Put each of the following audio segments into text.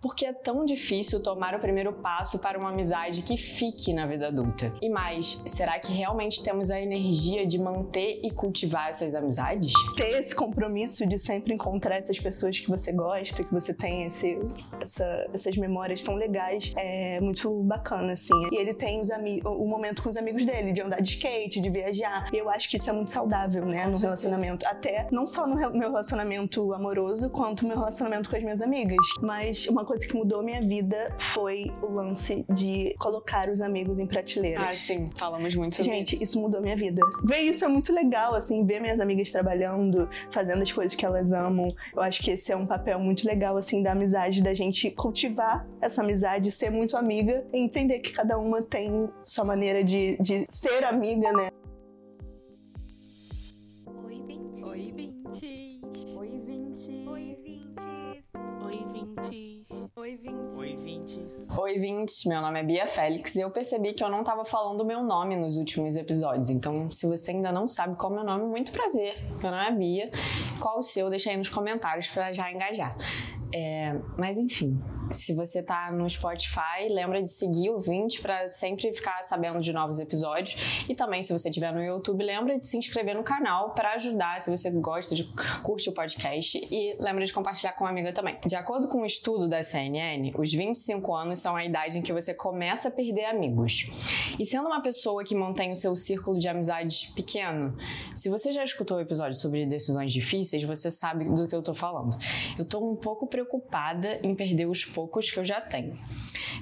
Por que é tão difícil tomar o primeiro passo para uma amizade que fique na vida adulta? E mais, será que realmente temos a energia de manter e cultivar essas amizades? Ter esse compromisso de sempre encontrar essas pessoas que você gosta, que você tem esse, essa, essas memórias tão legais, é muito bacana, assim. E ele tem os o momento com os amigos dele, de andar de skate, de viajar. E eu acho que isso é muito saudável, né, no relacionamento. Até não só no meu relacionamento amoroso, quanto no meu relacionamento com as minhas amigas. Mas uma coisa que mudou minha vida foi o lance de colocar os amigos em prateleiras. Ah, sim, falamos muito sobre Gente, isso. isso mudou minha vida. Ver isso é muito legal, assim, ver minhas amigas trabalhando, fazendo as coisas que elas amam. Eu acho que esse é um papel muito legal, assim, da amizade, da gente cultivar essa amizade, ser muito amiga e entender que cada uma tem sua maneira de, de ser amiga, né? Oi, vintes. Meu nome é Bia Félix e eu percebi que eu não estava falando o meu nome nos últimos episódios. Então, se você ainda não sabe qual é o meu nome, muito prazer. Meu nome é Bia. Qual o seu? Deixa aí nos comentários para já engajar. É, mas enfim, se você tá no Spotify, lembra de seguir o 20 para sempre ficar sabendo de novos episódios. E também, se você estiver no YouTube, lembra de se inscrever no canal para ajudar se você gosta de curte o podcast e lembra de compartilhar com uma amiga também. De acordo com um estudo da CNN, os 25 anos são a idade em que você começa a perder amigos. E sendo uma pessoa que mantém o seu círculo de amizades pequeno, se você já escutou o episódio sobre decisões difíceis, você sabe do que eu tô falando. Eu tô um pouco preocupada em perder os poucos que eu já tenho.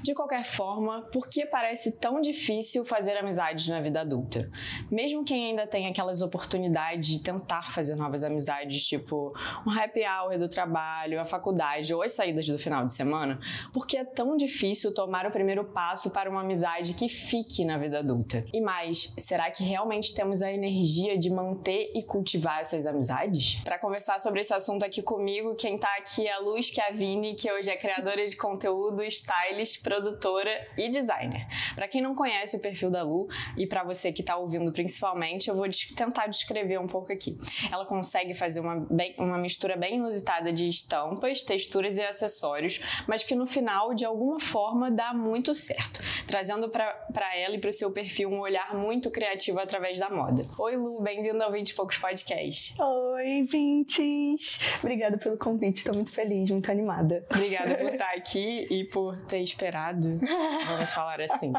De qualquer forma, por que parece tão difícil fazer amizades na vida adulta? Mesmo quem ainda tem aquelas oportunidades de tentar fazer novas amizades, tipo um happy hour do trabalho, a faculdade ou as saídas do final de semana, por que é tão difícil tomar o primeiro passo para uma amizade que fique na vida adulta? E mais, será que realmente temos a energia de manter e cultivar essas amizades? Para conversar sobre esse assunto aqui comigo, quem tá aqui é a Luz Chiavini, que hoje é criadora de conteúdo, stylist, produtora e designer. Para quem não conhece o perfil da Lu e para você que está ouvindo principalmente, eu vou tentar descrever um pouco aqui. Ela consegue fazer uma, bem, uma mistura bem inusitada de estampas, texturas e acessórios, mas que no final, de alguma forma, dá muito certo, trazendo para ela e para o seu perfil um olhar muito criativo através da moda. Oi, Lu, bem-vindo ao 20 e Poucos Podcast. Oi, Vintes! Obrigada pelo convite, estou muito feliz, muito animada. Obrigada por estar aqui e por ter esperado, vamos falar assim.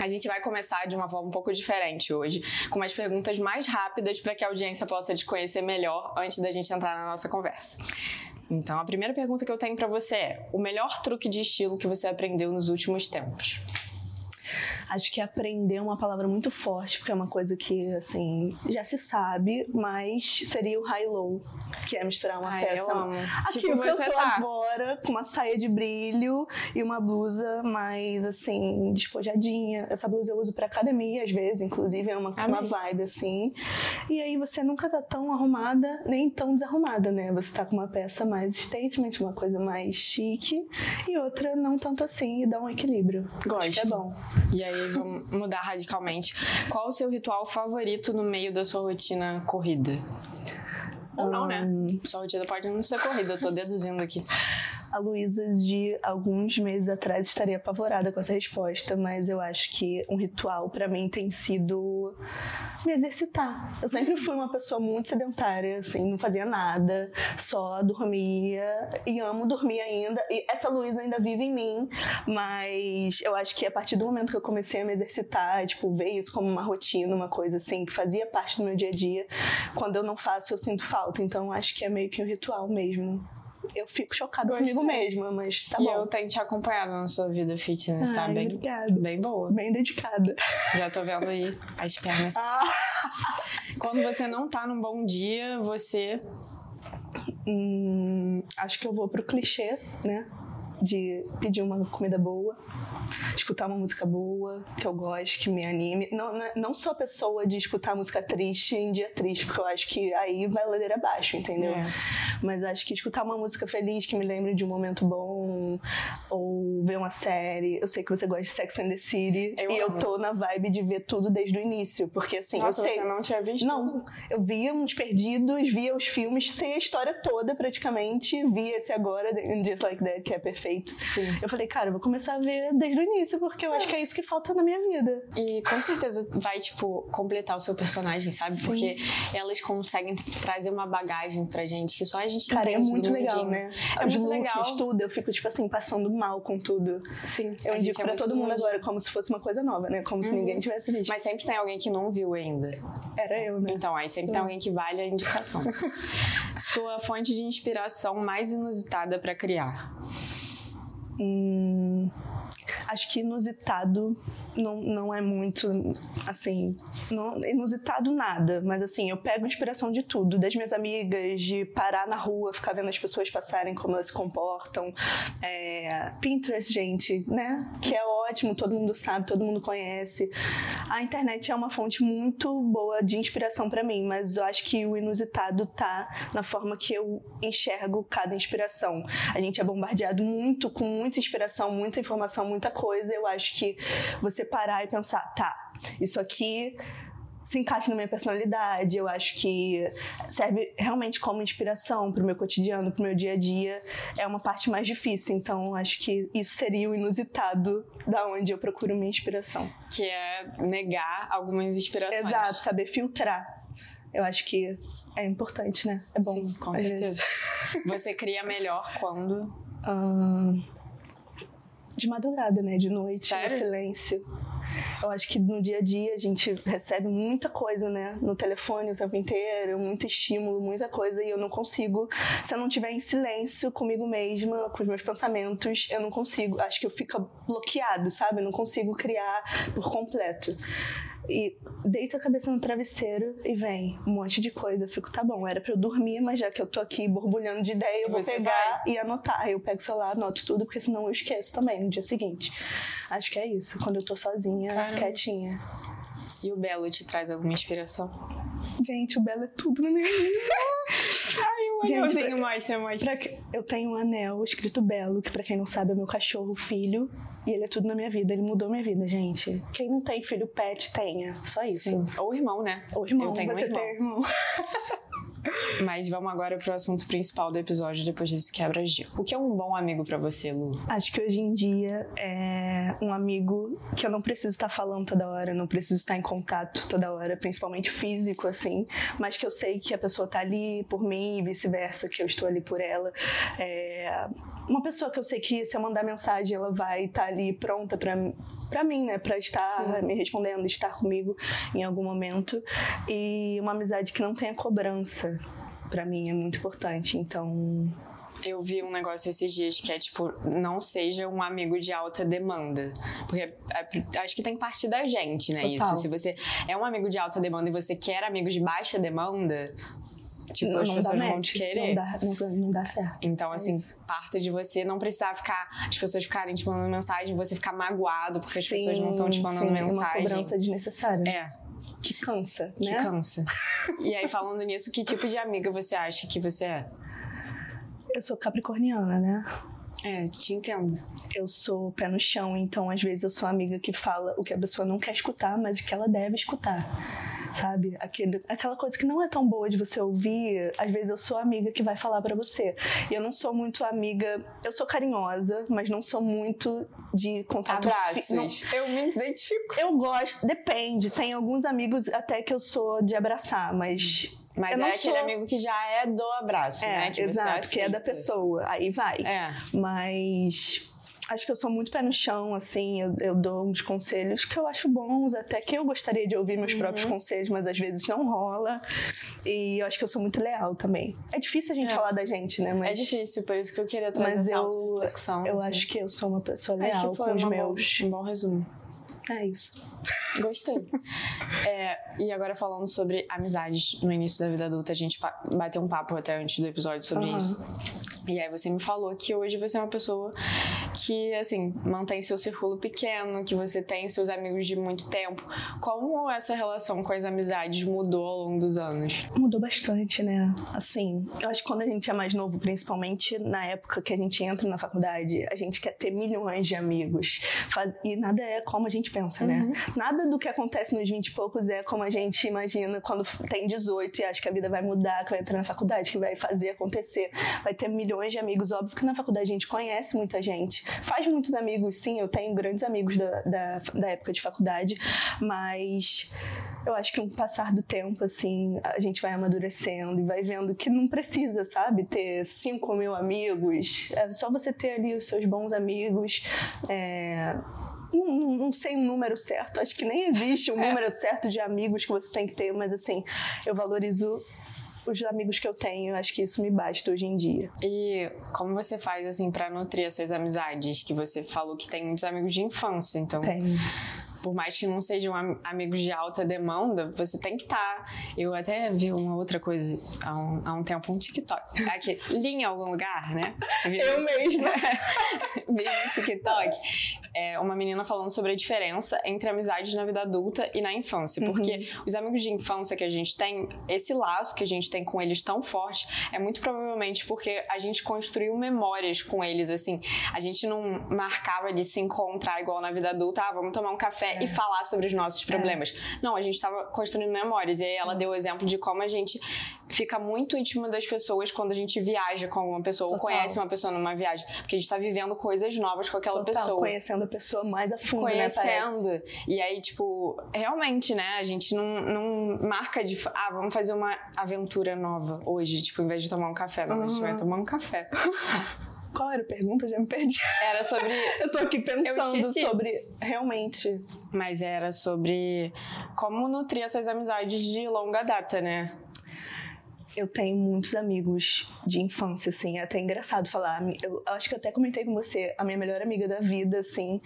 A gente vai começar de uma forma um pouco diferente hoje, com umas perguntas mais rápidas para que a audiência possa te conhecer melhor antes da gente entrar na nossa conversa. Então, a primeira pergunta que eu tenho para você é: o melhor truque de estilo que você aprendeu nos últimos tempos? Acho que aprender é uma palavra muito forte, porque é uma coisa que, assim, já se sabe, mas seria o high-low, que é misturar uma Ai, peça. Aqui tipo, o que eu tô tá. agora, com uma saia de brilho e uma blusa mais, assim, despojadinha. Essa blusa eu uso pra academia, às vezes, inclusive, é uma, uma vibe, assim. E aí você nunca tá tão arrumada, nem tão desarrumada, né? Você tá com uma peça mais statement, uma coisa mais chique, e outra não tanto assim, e dá um equilíbrio. Gosto. Acho que é bom. E aí, vamos mudar radicalmente. Qual o seu ritual favorito no meio da sua rotina corrida? Ou não, né? Sua rotina pode não ser corrida, eu tô deduzindo aqui. A Luísa de alguns meses atrás estaria apavorada com essa resposta, mas eu acho que um ritual para mim tem sido me exercitar. Eu sempre fui uma pessoa muito sedentária, assim, não fazia nada, só dormia e amo dormir ainda. E essa Luísa ainda vive em mim, mas eu acho que a partir do momento que eu comecei a me exercitar, tipo, ver isso como uma rotina, uma coisa assim, que fazia parte do meu dia a dia, quando eu não faço, eu sinto falta. Então acho que é meio que um ritual mesmo eu fico chocada Gostei. comigo mesma, mas tá e bom. E eu tenho te acompanhado na sua vida fitness, tá? Ai, Bem, obrigada. bem boa. Bem dedicada. Já tô vendo aí as pernas. Ah. Quando você não tá num bom dia, você. Hum, acho que eu vou pro clichê, né? De pedir uma comida boa, escutar uma música boa, que eu gosto, que me anime. Não, não sou a pessoa de escutar música triste em dia triste, porque eu acho que aí vai ladeira abaixo, entendeu? É. Mas acho que escutar uma música feliz que me lembre de um momento bom, ou ver uma série. Eu sei que você gosta de Sex and the City. Eu e amo. eu tô na vibe de ver tudo desde o início. Porque assim, Nossa, eu sei. você não tinha visto? Não, eu via uns perdidos, via os filmes sem a história toda praticamente. Vi esse agora, Just Like That, que é perfeito feito. Sim. Eu falei, cara, eu vou começar a ver desde o início, porque eu acho que é isso que falta na minha vida. E com certeza vai, tipo, completar o seu personagem, sabe? Sim. Porque elas conseguem trazer uma bagagem pra gente que só a gente Cara, é muito legal, mundinho. né? É Os muito looks, legal. tudo, eu fico, tipo assim, passando mal com tudo. Sim. Eu indico é pra todo mundo mundinho. agora, como se fosse uma coisa nova, né? Como se Uhum. ninguém tivesse visto. Mas sempre tem alguém que não viu ainda. Era eu, né? Então, aí sempre tem alguém que vale a indicação. Sua fonte de inspiração mais inusitada pra criar. Hum, acho que inusitado não, não é muito, assim, não, inusitado nada, mas assim, eu pego inspiração de tudo, das minhas amigas, de parar na rua, ficar vendo as pessoas passarem, como elas se comportam. É, Pinterest, gente, né? Que é ótimo, todo mundo sabe, todo mundo conhece. A internet é uma fonte muito boa de inspiração pra mim, mas eu acho que o inusitado tá na forma que eu enxergo cada inspiração. A gente é bombardeado muito com muita inspiração, muita informação, muita coisa. Eu acho que você parar e pensar, tá, isso aqui se encaixa na minha personalidade, eu acho que serve realmente como inspiração pro meu cotidiano, pro meu dia a dia, é uma parte mais difícil, então acho que isso seria o inusitado da onde eu procuro minha inspiração. Que é negar algumas inspirações. Exato, saber filtrar. Eu acho que é importante, né? É bom. Sim, com certeza. vezes. Você cria melhor quando. Ah, de madrugada, né? De noite, Sério? no silêncio. Eu acho que no dia a dia a gente recebe muita coisa, né? No telefone o tempo inteiro, muito estímulo, muita coisa, e eu não consigo. Se eu não estiver em silêncio comigo mesma, com os meus pensamentos, eu não consigo. Acho que eu fico bloqueado, sabe? Eu não consigo criar por completo. E deito a cabeça no travesseiro e vem um monte de coisa. Eu fico, tá bom, era pra eu dormir, mas já que eu tô aqui borbulhando de ideia, eu vou você pegar e anotar. Eu pego o celular, anoto tudo, porque senão eu esqueço também no dia seguinte. Acho que é isso, quando eu tô sozinha, Caramba. quietinha. E o Belo te traz alguma inspiração? Gente, o Belo é tudo na minha vida. Ai, o Gente, anelzinho pra- mostra, mostra. Pra que- Eu tenho um anel escrito Belo, que pra quem não sabe é meu cachorro, filho. E ele é tudo na minha vida, ele mudou minha vida, gente. Quem não tem filho pet, tenha. Só isso. Sim. Ou irmão, né? Ou irmão, Eu tenho um você irmão. tem irmão. Mas vamos agora pro assunto principal do episódio, depois desse quebra-gelo. O que é um bom amigo pra você, Lu? Acho que hoje em dia é um amigo que eu não preciso estar falando toda hora, não preciso estar em contato toda hora, principalmente físico, assim, mas que eu sei que a pessoa tá ali por mim e vice-versa, que eu estou ali por ela. É uma pessoa que eu sei que se eu mandar mensagem, ela vai estar ali pronta pra para mim, né, Pra estar Sim. me respondendo, estar comigo em algum momento. E uma amizade que não tenha cobrança. Pra mim é muito importante, então Eu vi um negócio esses dias que é tipo, não seja um amigo de alta demanda. Porque é- acho que tem que partir da gente, né? Total. Isso. Se você é um amigo de alta demanda e você quer amigos de baixa demanda, tipo, as pessoas não vão te querer. Não dá, não, não dá certo. Então, É assim, isso. parta de você não precisar ficar. As pessoas ficarem te mandando mensagem, você ficar magoado porque as pessoas não estão te mandando sim, Uma mensagem. cobrança desnecessária. É, Que cansa, que né? cansa. e aí, falando nisso, que tipo de amiga você acha que você é? Eu sou capricorniana, né? É, te entendo. Eu sou pé no chão, então às vezes eu sou amiga que fala o que a pessoa não quer escutar, mas que ela deve escutar. Sabe? Aquele, aquela coisa que não é tão boa de você ouvir, às vezes eu sou a amiga que vai falar pra você. E eu não sou muito amiga, eu sou carinhosa, mas não sou muito de contato fi- Abraços. Eu me identifico. Eu gosto, depende. Tem alguns amigos até que eu sou de abraçar, mas. Mas Eu é aquele sou- amigo que já é do abraço, É, né? Que exato, que é da pessoa. Aí vai. É. Mas acho que eu sou muito pé no chão, assim, eu, eu dou uns conselhos que eu acho bons, até que eu gostaria de ouvir meus Uhum. próprios conselhos, mas às vezes não rola. E eu acho que eu sou muito leal também. É difícil a gente É. falar da gente, né? Mas É difícil, por isso que eu queria trazer Mas essa eu- eu assim. acho que eu sou uma pessoa leal com os meus. Bom, um bom resumo. É isso. Gostei. É, e agora falando sobre amizades no início da vida adulta, a gente bateu um papo até antes do episódio sobre Aham. isso. E aí você me falou que hoje você é uma pessoa que, assim, mantém seu círculo pequeno, que você tem seus amigos de muito tempo. Como essa relação com as amizades mudou ao longo dos anos? Mudou bastante, né? Assim, eu acho que quando a gente é mais novo, principalmente na época que a gente entra na faculdade, a gente quer ter milhões de amigos. Faz- E nada é como a gente pensa, né? Uhum. Nada do que acontece nos 20 e poucos é como a gente imagina quando tem 18 e acha que a vida vai mudar, que vai entrar na faculdade, que vai fazer acontecer. Vai ter milhões milhões de amigos. Óbvio que na faculdade a gente conhece muita gente, faz muitos amigos, sim, eu tenho grandes amigos da, da, da época de faculdade, mas eu acho que com um o passar do tempo, assim, a gente vai amadurecendo e vai vendo que não precisa, sabe, ter 5 mil amigos. É só você ter ali os seus bons amigos. É... Não, não, sei o número certo, acho que nem existe um é. número certo de amigos que você tem que ter, mas assim, eu valorizo os amigos que eu tenho, acho que isso me basta hoje em dia. E como você faz assim para nutrir essas amizades que você falou que tem muitos amigos de infância, então tem por mais que não sejam amigos de alta demanda, você tem que estar. Tá. Eu até vi uma outra coisa há um, há um tempo, um TikTok. Aqui, li em algum lugar, né? Eu mesma. vi no TikTok. É, uma menina falando sobre a diferença entre amizades na vida adulta e na infância. Porque uhum. os amigos de infância que a gente tem, esse laço que a gente tem com eles tão forte, é muito provavelmente porque a gente construiu memórias com eles, assim. A gente não marcava de se encontrar igual na vida adulta, ah, vamos tomar um café é. e falar sobre os nossos problemas. É. Não, a gente estava construindo memórias. E aí ela deu o exemplo de como a gente fica muito íntimo das pessoas quando a gente viaja com uma pessoa Total. ou conhece uma pessoa numa viagem. Porque a gente está vivendo coisas novas com aquela Total, pessoa. Conhecendo a pessoa mais a fundo, né, Conhecendo. Né, e aí, tipo, realmente, né? A gente não, não marca de. Ah, vamos fazer uma aventura nova hoje. Tipo, em vez de tomar um café. Não, uhum. a gente vai tomar um café. Qual era a pergunta? Já me perdi. Era sobre. eu tô aqui pensando sobre realmente. Mas era sobre como nutrir essas amizades de longa data, né? Eu tenho muitos amigos de infância, assim, é até engraçado falar. Eu acho que eu até comentei com você, a minha melhor amiga da vida, assim,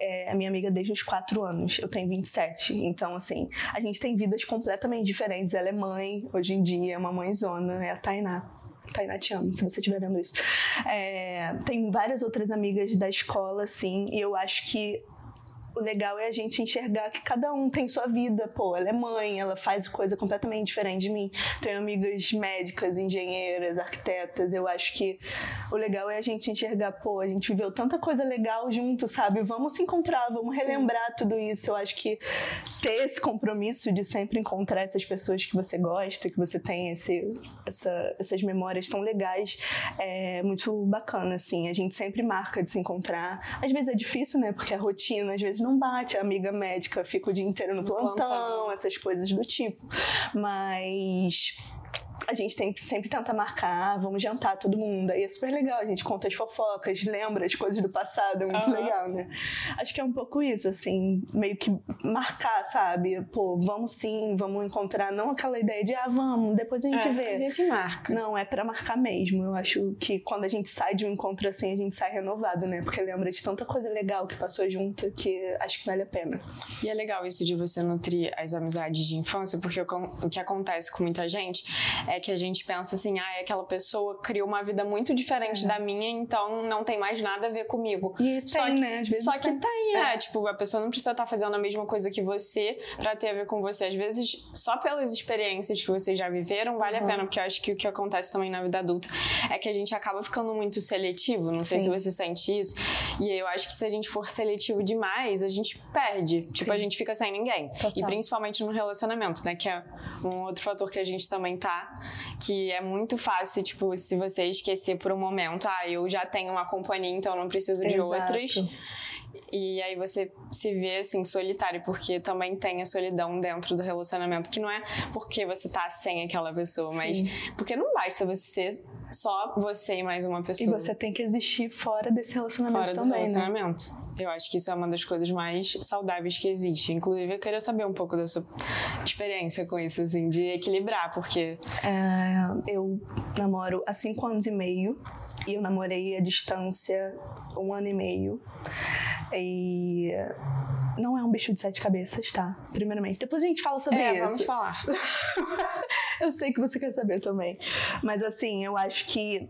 é a minha amiga desde os 4 anos. Eu tenho 27. Então, assim, a gente tem vidas completamente diferentes. Ela é mãe, hoje em dia, é uma mãezona, é a Tainá. Tainá, te amo, se você estiver vendo isso. É, tem várias outras amigas da escola, assim, e eu acho que o legal é a gente enxergar que cada um tem sua vida. Pô, ela é mãe, ela faz coisa completamente diferente de mim. Tenho amigas médicas, engenheiras, arquitetas. Eu acho que o legal é a gente enxergar, pô, a gente viveu tanta coisa legal junto, sabe? Vamos se encontrar, vamos relembrar Sim. tudo isso. Eu acho que ter esse compromisso de sempre encontrar essas pessoas que você gosta, que você tem esse, essa, essas memórias tão legais, é muito bacana, assim. A gente sempre marca de se encontrar. Às vezes é difícil, né? Porque a rotina, às vezes, não bate, a amiga médica fica o dia inteiro no, no plantão, plantão, essas coisas do tipo. Mas a gente tem, sempre tenta marcar, vamos jantar todo mundo. Aí é super legal, a gente conta as fofocas, lembra as coisas do passado, é muito uhum. legal, né? Acho que é um pouco isso, assim, meio que marcar, sabe? Pô, vamos sim, vamos encontrar, não aquela ideia de, ah, vamos, depois a gente é, vê. A gente marca. Não, é para marcar mesmo. Eu acho que quando a gente sai de um encontro assim, a gente sai renovado, né? Porque lembra de tanta coisa legal que passou junto que acho que vale a pena. E é legal isso de você nutrir as amizades de infância, porque o que acontece com muita gente é que a gente pensa assim, ah, aquela pessoa criou uma vida muito diferente é. da minha, então não tem mais nada a ver comigo. E só tem, que, né? Às vezes só que tem, é. é. Tipo, a pessoa não precisa estar fazendo a mesma coisa que você para ter a ver com você. Às vezes, só pelas experiências que vocês já viveram, vale uhum. a pena, porque eu acho que o que acontece também na vida adulta é que a gente acaba ficando muito seletivo. Não sei Sim. se você sente isso. E eu acho que se a gente for seletivo demais, a gente perde. Tipo, Sim. a gente fica sem ninguém. Total. E principalmente no relacionamento, né? Que é um outro fator que a gente também tá que é muito fácil, tipo, se você esquecer por um momento, ah, eu já tenho uma companhia, então não preciso de Exato. outras. E aí você se vê assim solitário, porque também tem a solidão dentro do relacionamento, que não é porque você tá sem aquela pessoa, Sim. mas porque não basta você ser só você e mais uma pessoa. E você tem que existir fora desse relacionamento fora também, do né? relacionamento. Né? Eu acho que isso é uma das coisas mais saudáveis que existe. Inclusive, eu queria saber um pouco da sua experiência com isso, assim, de equilibrar, porque. É, eu namoro há cinco anos e meio e eu namorei à distância um ano e meio. E não é um bicho de sete cabeças, tá? Primeiramente. Depois a gente fala sobre é, isso. Vamos falar. eu sei que você quer saber também. Mas assim, eu acho que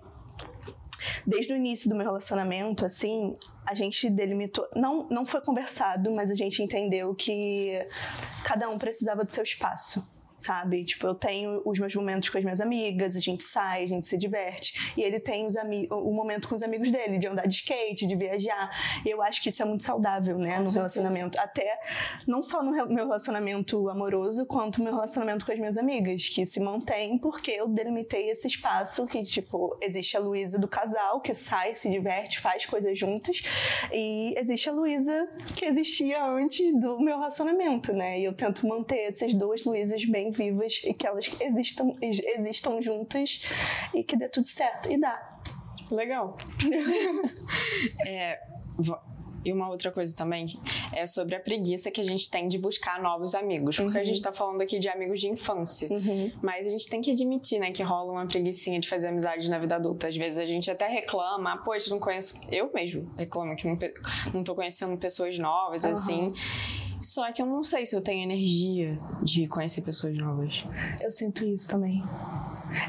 desde o início do meu relacionamento, assim, a gente delimitou. Não, não foi conversado, mas a gente entendeu que cada um precisava do seu espaço. Sabe? Tipo, eu tenho os meus momentos com as minhas amigas, a gente sai, a gente se diverte. E ele tem os o momento com os amigos dele, de andar de skate, de viajar. E eu acho que isso é muito saudável, né, com no certeza. relacionamento. Até, não só no meu relacionamento amoroso, quanto no meu relacionamento com as minhas amigas, que se mantém porque eu delimitei esse espaço que, tipo, existe a Luísa do casal, que sai, se diverte, faz coisas juntas, e existe a Luísa que existia antes do meu relacionamento, né? E eu tento manter essas duas Luísas bem vivas e que elas existam, existam juntas e que dê tudo certo. E dá. Legal. é, e uma outra coisa também é sobre a preguiça que a gente tem de buscar novos amigos. Porque uhum. a gente tá falando aqui de amigos de infância. Uhum. Mas a gente tem que admitir, né, que rola uma preguiçinha de fazer amizade na vida adulta. Às vezes a gente até reclama, ah, poxa, não conheço. Eu mesmo reclamo que não, não tô conhecendo pessoas novas, uhum. assim. Só que eu não sei se eu tenho energia de conhecer pessoas novas. Eu sinto isso também.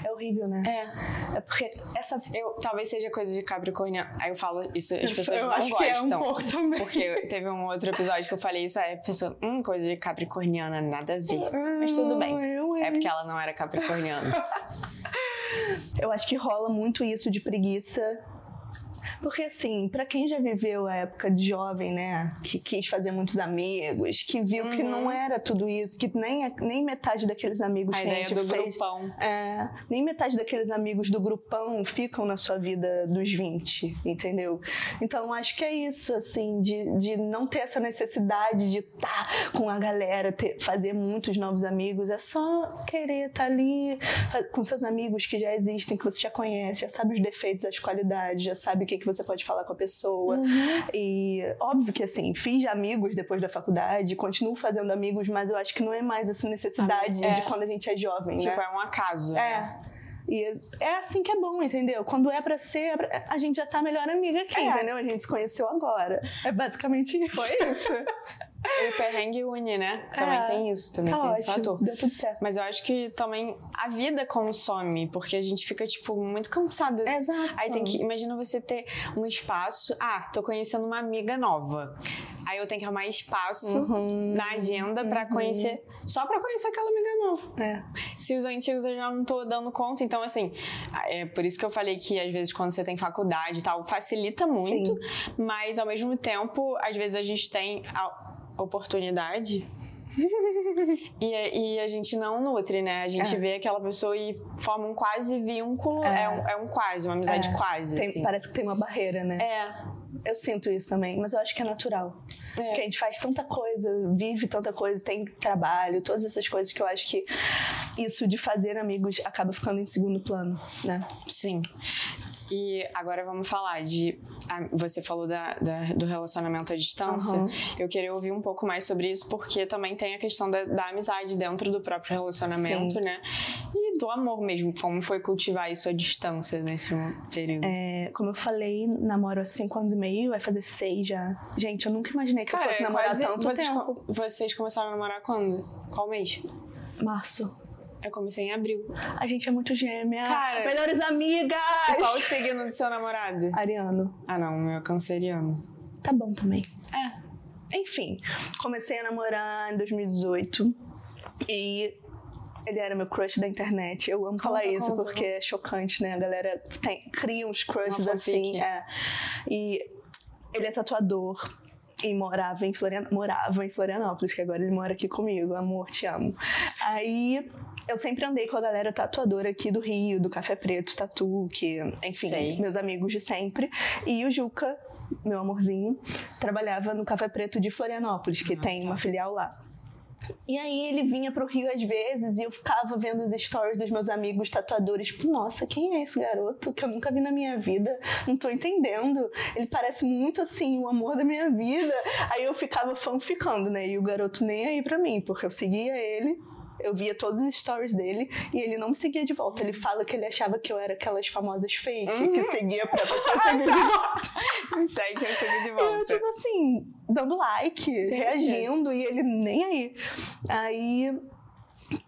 É horrível, né? É. É porque essa. Eu, talvez seja coisa de Capricórnio. Aí eu falo isso, as pessoas eu não acho gostam. Que é um pouco também. Porque teve um outro episódio que eu falei isso, aí a pessoa, hum, coisa de Capricorniana, nada a ver. Mas tudo bem. É porque ela não era Capricorniana. eu acho que rola muito isso de preguiça porque, assim, para quem já viveu a época de jovem, né, que quis fazer muitos amigos, que viu uhum. que não uhum. era tudo isso, que nem, nem metade daqueles amigos a que ideia a gente do fez, grupão. É, nem metade daqueles amigos do grupão ficam na sua vida dos 20, entendeu? Então, acho que é isso, assim, de, de não ter essa necessidade de estar tá com a galera, ter, fazer muitos novos amigos, é só querer estar tá ali com seus amigos que já existem, que você já conhece, já sabe os defeitos, as qualidades, já sabe o que, que você pode falar com a pessoa. Uhum. E óbvio que assim, fiz amigos depois da faculdade, continuo fazendo amigos, mas eu acho que não é mais essa necessidade é. de quando a gente é jovem. Tipo, né? é um acaso. É. Né? E é assim que é bom, entendeu? Quando é pra ser, é a gente já tá melhor amiga aqui, é. entendeu? A gente se conheceu agora. É basicamente isso. Foi isso. O perrengue une, né? Também é, tem isso, também tá tem ótimo, esse fator. Deu tudo certo. Mas eu acho que também a vida consome, porque a gente fica, tipo, muito cansada. Exato. Aí tem que. Imagina você ter um espaço. Ah, tô conhecendo uma amiga nova. Aí eu tenho que arrumar espaço uhum, na agenda para uhum. conhecer. Só para conhecer aquela amiga nova. É. Se os antigos eu já não tô dando conta. Então, assim, é por isso que eu falei que às vezes quando você tem faculdade e tal, facilita muito. Sim. Mas ao mesmo tempo, às vezes a gente tem oportunidade e, e, a gente não nutre, né? A gente é. vê aquela pessoa e forma um quase vínculo. É, é, um, é um, quase, uma amizade é. quase. Tem, assim. Parece que tem uma barreira, né? É. Eu sinto isso também, mas eu acho que é natural. É. Porque a gente faz tanta coisa, vive tanta coisa, tem trabalho, todas essas coisas que eu acho que isso de fazer amigos acaba ficando em segundo plano, né? Sim. E agora vamos falar de. Você falou da, da do relacionamento à distância. Uhum. Eu queria ouvir um pouco mais sobre isso, porque também tem a questão da, da amizade dentro do próprio relacionamento, Sim. né? E do amor mesmo. Como foi cultivar isso à distância nesse período? É, como eu falei, namoro há cinco anos e meio, vai fazer seis já. Gente, eu nunca imaginei que Cara, eu fosse namorar quase, tanto vocês, tempo. Vocês começaram a namorar quando? Qual mês? Março. Eu comecei em abril. A gente é muito gêmea. Cara, Melhores amigas! Qual o signo do seu namorado? Ariano. Ah, não, o meu é canceriano. Tá bom também. É. Enfim, comecei a namorar em 2018 e ele era meu crush da internet. Eu amo conta, falar isso conta, porque é chocante, né? A galera tem, cria uns crushes assim. É. E ele é tatuador e morava em, Florian... morava em Florianópolis, que agora ele mora aqui comigo. Amor, te amo. Aí eu sempre andei com a galera tatuadora aqui do Rio, do Café Preto, Tatu, que, enfim, Sei. meus amigos de sempre. E o Juca, meu amorzinho, trabalhava no Café Preto de Florianópolis, que ah, tem tá. uma filial lá. E aí ele vinha pro Rio às vezes e eu ficava vendo os stories dos meus amigos tatuadores, tipo, nossa, quem é esse garoto que eu nunca vi na minha vida? Não tô entendendo. Ele parece muito assim, o amor da minha vida. Aí eu ficava fanficando, né? E o garoto nem aí pra mim, porque eu seguia ele eu via todos os stories dele e ele não me seguia de volta. Ele fala que ele achava que eu era aquelas famosas fake uhum. que seguia pra pessoa seguir de volta. me segue eu segui de volta. E eu, tipo assim, dando like, Gente. reagindo e ele nem aí. Aí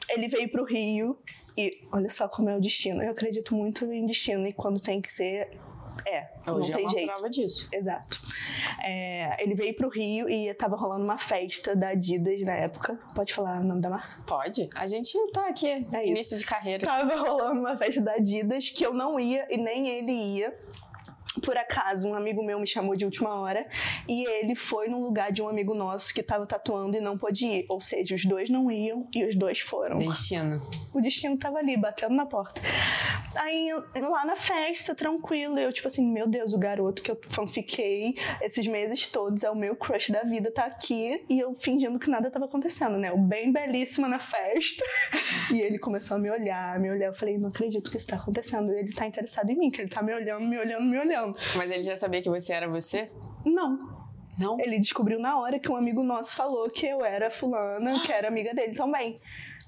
ele veio pro Rio e olha só como é o destino. Eu acredito muito em destino e quando tem que ser, é. Hoje não tem é uma jeito. disso. Exato. É, ele veio pro Rio e tava rolando uma festa da Adidas na época. Pode falar o nome da marca? Pode. A gente tá aqui, é início de carreira. Tava rolando uma festa da Adidas que eu não ia e nem ele ia por acaso, um amigo meu me chamou de última hora e ele foi no lugar de um amigo nosso que estava tatuando e não pôde ir. Ou seja, os dois não iam e os dois foram. Destino. O destino tava ali, batendo na porta. Aí, lá na festa, tranquilo, eu, tipo assim, meu Deus, o garoto que eu fanfiquei esses meses todos é o meu crush da vida, tá aqui e eu fingindo que nada tava acontecendo, né? O bem belíssima na festa. e ele começou a me olhar, me olhar. Eu falei, não acredito que isso tá acontecendo. Ele tá interessado em mim, que ele tá me olhando, me olhando, me olhando. Mas ele já sabia que você era você? Não. Não? Ele descobriu na hora que um amigo nosso falou que eu era fulana, que era amiga dele também.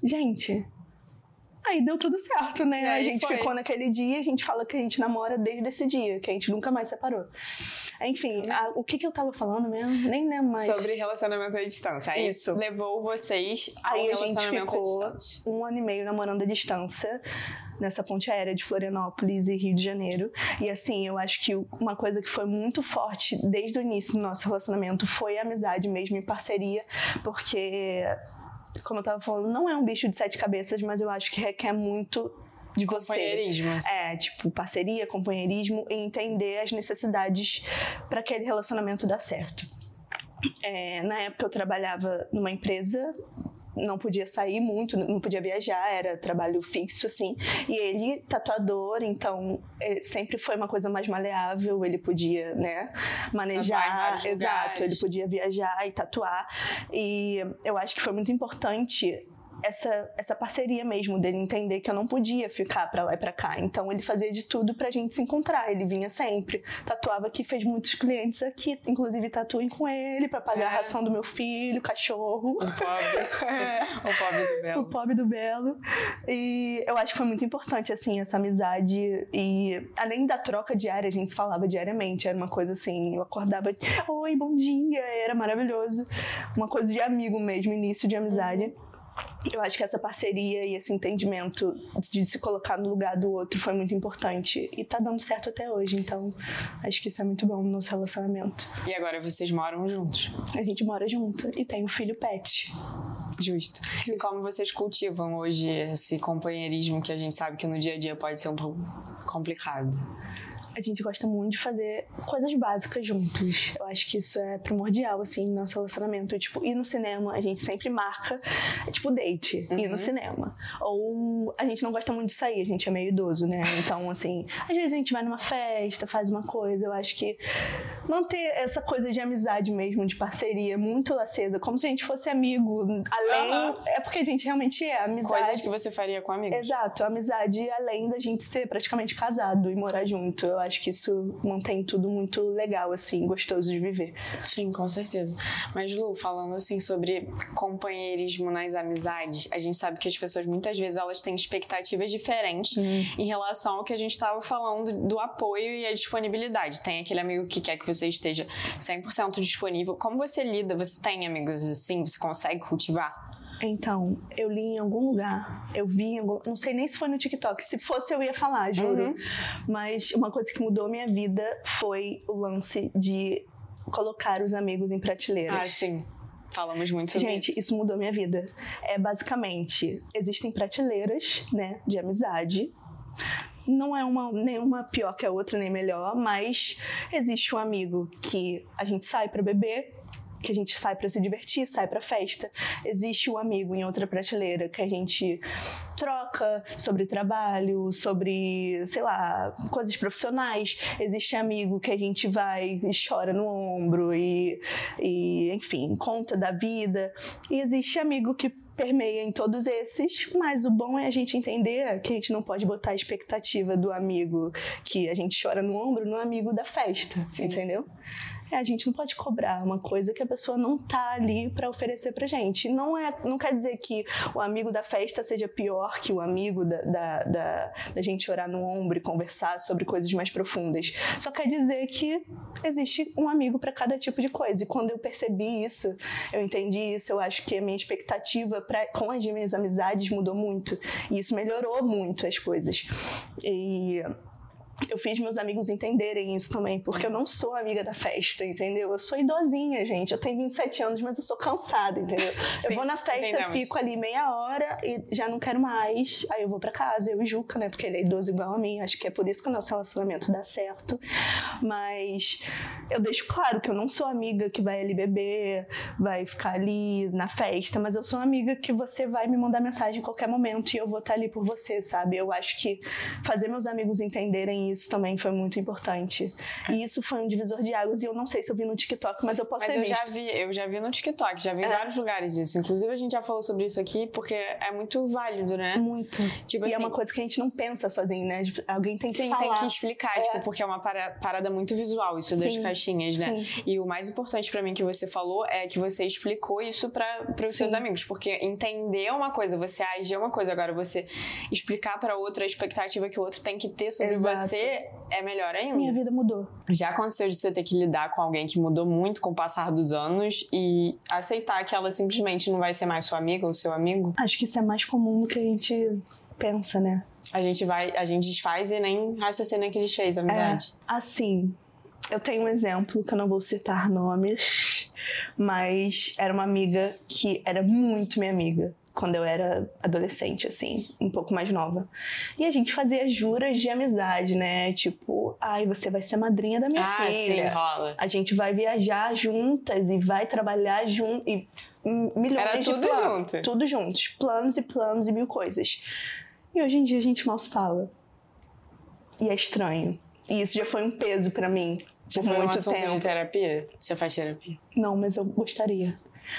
Gente, Aí deu tudo certo, né? A gente foi. ficou naquele dia, a gente fala que a gente namora desde esse dia, que a gente nunca mais separou. Enfim, a, o que, que eu tava falando mesmo? Nem lembro mais. Sobre relacionamento à distância. Aí Isso. levou vocês ao Aí a gente ficou um ano e meio namorando à distância nessa ponte aérea de Florianópolis e Rio de Janeiro. E assim, eu acho que uma coisa que foi muito forte desde o início do nosso relacionamento foi a amizade mesmo e parceria, porque como eu tava falando, não é um bicho de sete cabeças, mas eu acho que requer muito de você. Companheirismo. É, tipo, parceria, companheirismo e entender as necessidades para aquele relacionamento dar certo. É, na época eu trabalhava numa empresa não podia sair muito, não podia viajar, era trabalho fixo, assim. E ele, tatuador, então sempre foi uma coisa mais maleável, ele podia, né, manejar, exato, ele podia viajar e tatuar. E eu acho que foi muito importante essa, essa parceria mesmo dele entender que eu não podia ficar para lá e para cá. Então ele fazia de tudo pra gente se encontrar. Ele vinha sempre, tatuava aqui, fez muitos clientes aqui, inclusive tatuem com ele para pagar é. a ração do meu filho, cachorro. O pobre. é. O pobre do Belo. O pobre do Belo. E eu acho que foi muito importante, assim, essa amizade. E além da troca diária, a gente se falava diariamente. Era uma coisa assim, eu acordava, oi, bom dia, era maravilhoso. Uma coisa de amigo mesmo, início de amizade. Uhum eu acho que essa parceria e esse entendimento de se colocar no lugar do outro foi muito importante e tá dando certo até hoje, então acho que isso é muito bom no nosso relacionamento. E agora vocês moram juntos? A gente mora junto e tem um filho pet. Justo. E como vocês cultivam hoje esse companheirismo que a gente sabe que no dia a dia pode ser um pouco complicado? A gente gosta muito de fazer coisas básicas juntos. Eu acho que isso é primordial, assim, no nosso relacionamento. Tipo, ir no cinema, a gente sempre marca, tipo, date, uhum. ir no uhum. cinema. Ou a gente não gosta muito de sair, a gente é meio idoso, né? Então, assim, às vezes a gente vai numa festa, faz uma coisa. Eu acho que manter essa coisa de amizade mesmo, de parceria, muito acesa, como se a gente fosse amigo, além. Uhum. É porque a gente realmente é amizade. Coisas que você faria com amigos. Exato, amizade além da gente ser praticamente casado e morar junto. Eu acho que isso mantém tudo muito legal, assim, gostoso de viver. Sim, com certeza. Mas, Lu, falando assim sobre companheirismo nas amizades, a gente sabe que as pessoas muitas vezes elas têm expectativas diferentes hum. em relação ao que a gente estava falando do apoio e a disponibilidade. Tem aquele amigo que quer que você esteja 100% disponível. Como você lida? Você tem amigos assim? Você consegue cultivar? Então, eu li em algum lugar, eu vi em algum, não sei nem se foi no TikTok, se fosse eu ia falar, juro. Uhum. Mas uma coisa que mudou minha vida foi o lance de colocar os amigos em prateleiras. Ah, sim. Falamos muito sobre Gente, isso. isso mudou minha vida. É basicamente, existem prateleiras, né, de amizade. Não é uma nenhuma pior que a outra, nem melhor, mas existe um amigo que a gente sai para beber, que a gente sai para se divertir, sai para festa. Existe o um amigo em outra prateleira que a gente troca sobre trabalho, sobre, sei lá, coisas profissionais. Existe amigo que a gente vai e chora no ombro e, e enfim, conta da vida. E existe amigo que permeia em todos esses, mas o bom é a gente entender que a gente não pode botar a expectativa do amigo que a gente chora no ombro no amigo da festa, Sim. entendeu? É, a gente não pode cobrar uma coisa que a pessoa não tá ali para oferecer pra gente. Não, é, não quer dizer que o amigo da festa seja pior que o amigo da, da, da, da gente orar no ombro e conversar sobre coisas mais profundas. Só quer dizer que existe um amigo para cada tipo de coisa. E quando eu percebi isso, eu entendi isso, eu acho que a minha expectativa pra, com as minhas amizades mudou muito. E isso melhorou muito as coisas. E eu fiz meus amigos entenderem isso também, porque eu não sou amiga da festa, entendeu? Eu sou idosinha, gente. Eu tenho 27 anos, mas eu sou cansada, entendeu? Sim, eu vou na festa, entendemos. fico ali meia hora e já não quero mais. Aí eu vou para casa, eu e Juca, né? Porque ele é idoso igual a mim. Acho que é por isso que o nosso relacionamento dá certo. Mas eu deixo claro que eu não sou amiga que vai ali beber, vai ficar ali na festa, mas eu sou amiga que você vai me mandar mensagem em qualquer momento e eu vou estar ali por você, sabe? Eu acho que fazer meus amigos entenderem isso também foi muito importante. E isso foi um divisor de águas. E eu não sei se eu vi no TikTok, mas eu posso mas ter eu visto. já vi, eu já vi no TikTok, já vi em é. vários lugares isso. Inclusive, a gente já falou sobre isso aqui, porque é muito válido, né? Muito. Tipo e assim, é uma assim coisa que a gente não pensa sozinho, né? Tipo, alguém tem que sim, falar. tem que explicar, é. tipo, porque é uma parada muito visual, isso sim, das caixinhas, né? Sim. E o mais importante para mim que você falou é que você explicou isso para os seus amigos, porque entender é uma coisa, você agir é uma coisa, agora você explicar para outro a expectativa que o outro tem que ter sobre Exato. Você é melhor ainda. Minha vida mudou. Já aconteceu de você ter que lidar com alguém que mudou muito com o passar dos anos e aceitar que ela simplesmente não vai ser mais sua amiga ou seu amigo? Acho que isso é mais comum do que a gente pensa, né? A gente vai, a gente desfaz e nem raciocina que desfez a amizade. É, assim, eu tenho um exemplo que eu não vou citar nomes, mas era uma amiga que era muito minha amiga quando eu era adolescente, assim, um pouco mais nova. E a gente fazia juras de amizade, né? Tipo, ai, você vai ser madrinha da minha ah, filha. Sim, rola. A gente vai viajar juntas e vai trabalhar junto. E milhões era de tudo planos. junto. Tudo juntos. Planos e planos e mil coisas. E hoje em dia a gente mal se fala. E é estranho. E isso já foi um peso para mim. Você por foi muito um assunto tempo. de terapia? Você faz terapia? Não, mas eu gostaria.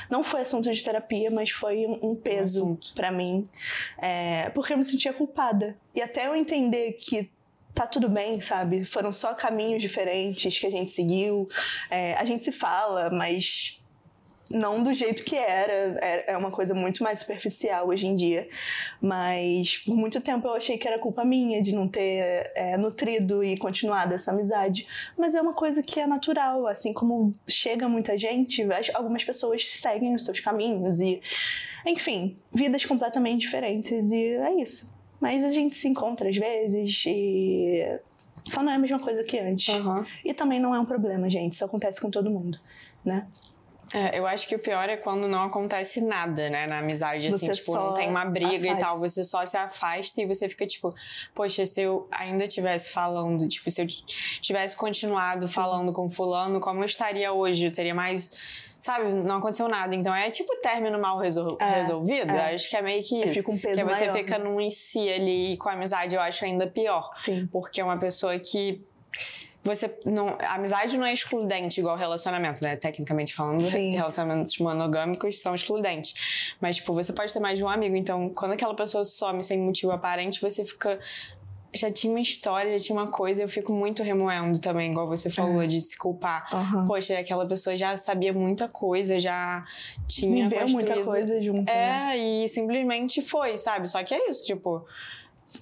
Não foi assunto de terapia, mas foi um, peso um para mim. É, porque eu me sentia culpada. E até eu entender que tá tudo bem, sabe? Foram só caminhos diferentes que a gente seguiu. É, a gente se fala, mas não do jeito que era, é, é uma coisa muito mais superficial hoje em dia. Mas por muito tempo eu achei que era culpa minha de não ter é, nutrido e continuado essa amizade. Mas é uma coisa que é natural, assim como chega muita gente, algumas pessoas seguem os seus caminhos e, enfim, vidas completamente diferentes e é isso. Mas a gente se encontra às vezes e só não é a mesma coisa que antes. Uhum. E também não é um problema, gente. Isso acontece com todo mundo, né? É, eu acho que o pior é quando não acontece nada, né, na amizade, assim, você tipo, não tem uma briga afasta. e tal, você só se afasta e você fica tipo, poxa, se eu ainda tivesse falando, tipo, se eu tivesse continuado Sim. falando com fulano, como eu estaria hoje? Eu teria mais sabe, não aconteceu nada. Então é tipo término mal resol é, resolvido. É. Acho que é meio que isso. Fica um peso que você maior, fica né? num em si ali com a amizade, eu acho ainda pior. Sim. Porque é uma pessoa que você não. A amizade não é excludente igual relacionamento, né? Tecnicamente falando, Sim. relacionamentos monogâmicos são excludentes. Mas, tipo, você pode ter mais de um amigo. Então, quando aquela pessoa some sem motivo aparente, você fica. Já tinha uma história, já tinha uma coisa, eu fico muito remoendo também, igual você falou, É. de se culpar. Aham. Poxa, aquela pessoa já sabia muita coisa, já tinha Viveu construído... muita coisa junto, né? É, e simplesmente foi, sabe? Só que é isso, tipo,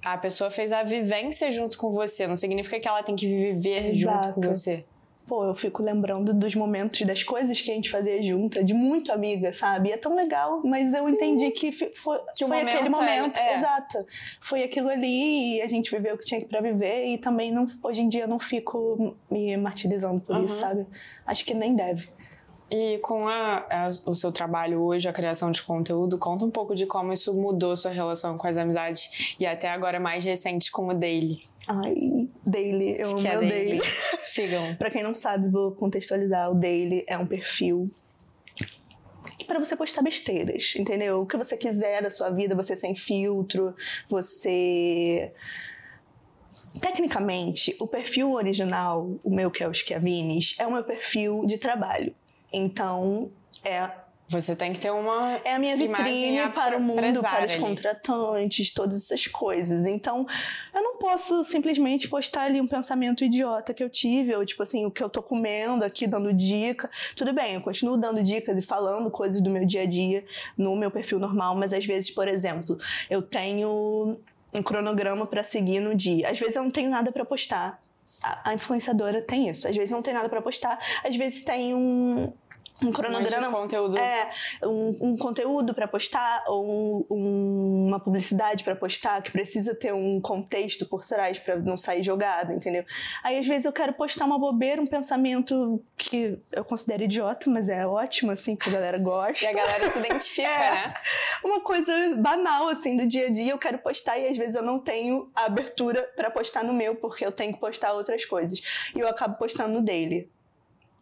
a pessoa fez a vivência junto com você, não significa que ela tem que viver junto com Exato. você. Pô, eu fico lembrando dos momentos, das coisas que a gente fazia junta, de muito amiga, sabe? E é tão legal, mas eu entendi que fi- foi, Que foi aquele momento é- momento. é. Exato. Foi aquilo ali e a gente viveu o que tinha pra viver e também não, hoje em dia não fico me martirizando por isso, Uhum. sabe? Acho que nem deve. E com a- a- o seu trabalho hoje, a criação de conteúdo, conta um pouco de como isso mudou sua relação com as amizades e até agora mais recente com o Daily. Ai, Daily, eu amo que é meu Daily. Daily. Sigam. Pra quem não sabe, vou contextualizar. O Daily é um perfil para você postar besteiras, entendeu? O que você quiser da sua vida, você sem filtro, você. Tecnicamente, o perfil original, o meu que é o Schiavines, é o meu perfil de trabalho. Então, é Você tem que ter uma. é a minha vitrine para o mundo, para os ali. contratantes, todas essas coisas. Então, eu não posso simplesmente postar ali um pensamento idiota que eu tive, ou tipo assim, o que eu tô comendo aqui, dando dica. Tudo bem, eu continuo dando dicas e falando coisas do meu dia a dia no meu perfil normal, mas às vezes, por exemplo, eu tenho um cronograma para seguir no dia. Às vezes eu não tenho nada para postar. A, influenciadora tem isso. Às vezes não tem nada para postar, às vezes tem um um cronograma. Um conteúdo. É, um, um conteúdo para postar, ou um, uma publicidade para postar, que precisa ter um contexto por trás para não sair jogada, entendeu? Aí às vezes eu quero postar uma bobeira, um pensamento que eu considero idiota, mas é ótimo, assim, que a galera gosta. E a galera se identifica, é, né? Uma coisa banal, assim, do dia a dia, eu quero postar e às vezes eu não tenho a abertura para postar no meu, porque eu tenho que postar outras coisas. E eu acabo postando no dele.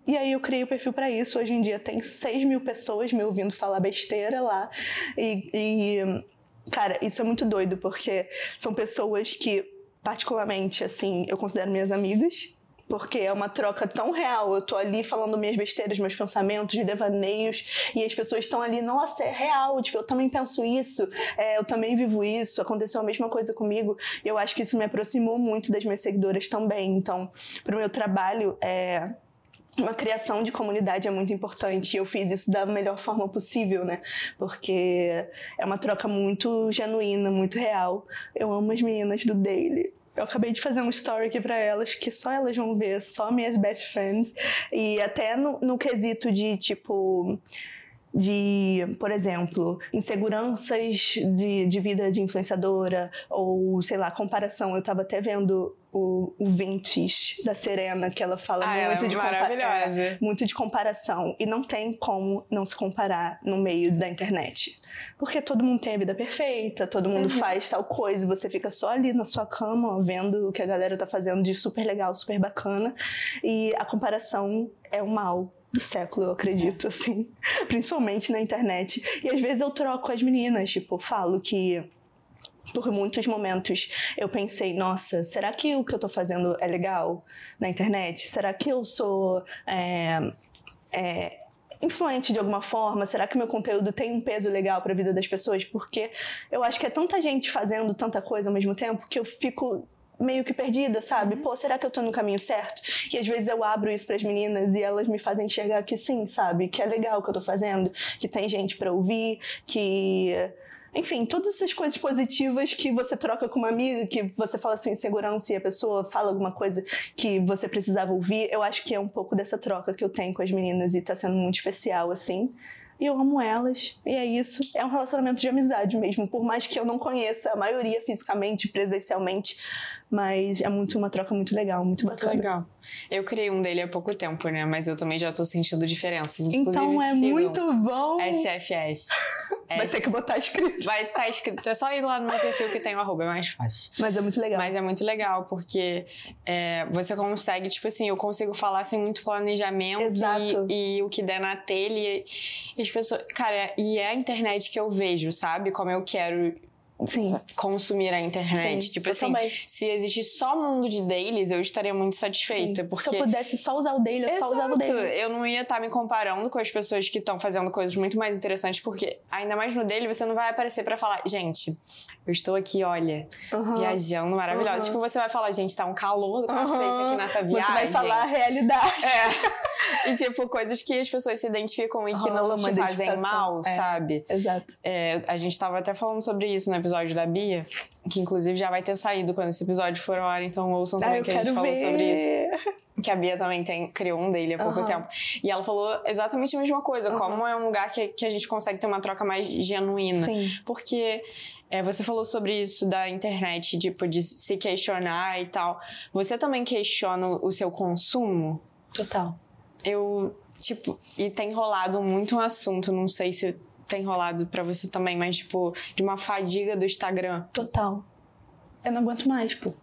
E aí eu criei o perfil para isso. Hoje em dia tem 6 mil pessoas me ouvindo falar besteira lá. E, e, cara, isso é muito doido, porque são pessoas que, particularmente, assim, eu considero minhas amigas. Porque é uma troca tão real. Eu tô ali falando minhas besteiras, meus pensamentos, de devaneios, e as pessoas estão ali, nossa, é real, tipo, eu também penso isso, é, eu também vivo isso, aconteceu a mesma coisa comigo. E eu acho que isso me aproximou muito das minhas seguidoras também. Então, pro meu trabalho, é uma criação de comunidade é muito importante. Eu fiz isso da melhor forma possível, né? Porque é uma troca muito genuína, muito real. Eu amo as meninas do Daily. Eu acabei de fazer um story aqui para elas que só elas vão ver, só minhas best friends. E até no, no quesito de tipo de, por exemplo, inseguranças de, de vida de influenciadora ou, sei lá, comparação. Eu tava até vendo o, o da Serena, que ela fala ah, muito, ela é de maravilhosa. É, muito de comparação. E não tem como não se comparar no meio da internet. Porque todo mundo tem a vida perfeita, todo mundo uhum. faz tal coisa, e você fica só ali na sua cama, ó, vendo o que a galera tá fazendo de super legal, super bacana. E a comparação é o mal do século, eu acredito, assim. Principalmente na internet. E às vezes eu troco as meninas, tipo, falo que por muitos momentos eu pensei, nossa, será que o que eu tô fazendo é legal na internet? Será que eu sou é, é, influente de alguma forma? Será que meu conteúdo tem um peso legal para a vida das pessoas? Porque eu acho que é tanta gente fazendo tanta coisa ao mesmo tempo que eu fico meio que perdida, sabe? Uhum. Pô, será que eu tô no caminho certo? E às vezes eu abro isso para as meninas e elas me fazem enxergar que sim, sabe? Que é legal o que eu tô fazendo, que tem gente para ouvir, que enfim, todas essas coisas positivas que você troca com uma amiga, que você fala assim, segurança e a pessoa fala alguma coisa que você precisava ouvir, eu acho que é um pouco dessa troca que eu tenho com as meninas e tá sendo muito especial, assim e eu amo elas. E é isso. É um relacionamento de amizade mesmo, por mais que eu não conheça a maioria fisicamente, presencialmente, mas é muito uma troca muito legal, muito bacana. Muito legal. Eu criei um dele há pouco tempo, né? Mas eu também já tô sentindo diferenças. Inclusive, então é muito bom. SFS. Vai ter que botar escrito. Vai estar tá escrito. É só ir lá no meu perfil que tem o arroba, é mais fácil. Mas é muito legal. Mas é muito legal, porque é, você consegue, tipo assim, eu consigo falar sem muito planejamento. Exato. E, e o que der na telha. E, e as pessoas. Cara, e é a internet que eu vejo, sabe? Como eu quero Sim. consumir a internet. Sim, tipo assim, se existisse só mundo de dailies, eu estaria muito satisfeita. Porque... Se eu pudesse só usar o daily, eu Exato. só usava o daily. Eu não ia estar tá me comparando com as pessoas que estão fazendo coisas muito mais interessantes, porque ainda mais no daily você não vai aparecer para falar, gente, eu estou aqui, olha, uhum. viajando maravilhosa. Uhum. Tipo, você vai falar, gente, tá um calor do cacete aqui nessa viagem. Você vai falar a realidade. É. e tipo, coisas que as pessoas se identificam e que não te fazem mal, é. sabe? Exato. É, a gente tava até falando sobre isso no episódio da Bia, que inclusive já vai ter saído quando esse episódio for ao ar, então ouçam também ah, que a gente falou sobre isso. Que a Bia também tem, criou um dele há pouco uhum. tempo. E ela falou exatamente a mesma coisa, uhum. como é um lugar que, que a gente consegue ter uma troca mais genuína. Sim. Porque é, você falou sobre isso da internet, tipo, de se questionar e tal. Você também questiona o seu consumo? Total. Eu, tipo, e tem rolado muito um assunto, não sei se tem rolado para você também, mas tipo, de uma fadiga do Instagram. Total. Eu não aguento mais, pô.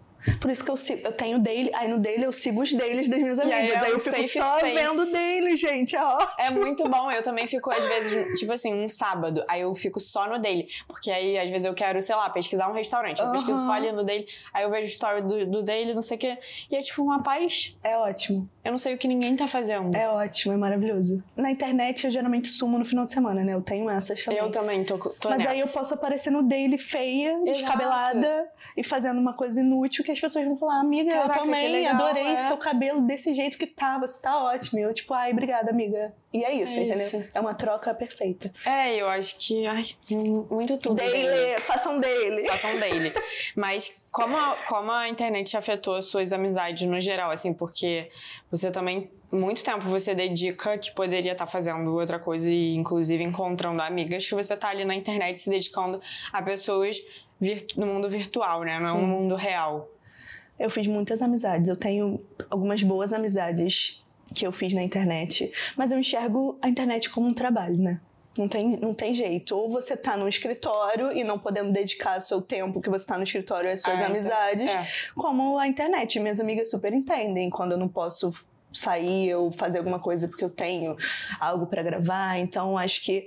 Por isso que eu, sigo, eu tenho daily, aí no daily eu sigo os dailies das minhas amigas. Aí, é aí eu fico só space. vendo daily, gente, é ótimo. É muito bom, eu também fico às vezes, tipo assim, um sábado, aí eu fico só no daily. Porque aí às vezes eu quero, sei lá, pesquisar um restaurante. Eu uhum. pesquiso só ali no daily, aí eu vejo o story do, do daily, não sei o quê. E é tipo uma paz. É ótimo. Eu não sei o que ninguém tá fazendo. É ótimo, é maravilhoso. Na internet eu geralmente sumo no final de semana, né? Eu tenho essas também. Eu também tô, tô Mas nessa. aí eu posso aparecer no daily feia, Exato. descabelada e fazendo uma coisa inútil que as pessoas vão falar, amiga, Caraca, eu também legal, adorei é. seu cabelo desse jeito que tava, você tá ótimo. E eu, tipo, ai, obrigada, amiga. E é isso, É entendeu? isso. É uma troca perfeita. É, eu acho que. Ai, muito tudo. Daily, façam daily. Façam daily. Mas como a, como a internet afetou suas amizades no geral, assim, porque você também, muito tempo você dedica que poderia estar fazendo outra coisa e, inclusive, encontrando amigas que você tá ali na internet se dedicando a pessoas no mundo virtual, né? Não é um mundo real. Eu fiz muitas amizades. Eu tenho algumas boas amizades que eu fiz na internet. Mas eu enxergo a internet como um trabalho, né? Não tem, não tem jeito. Ou você tá no escritório e não podendo dedicar seu tempo que você tá no escritório às suas Ah, então- amizades, É. como a internet. Minhas amigas super entendem quando eu não posso sair ou fazer alguma coisa porque eu tenho algo para gravar. Então, acho que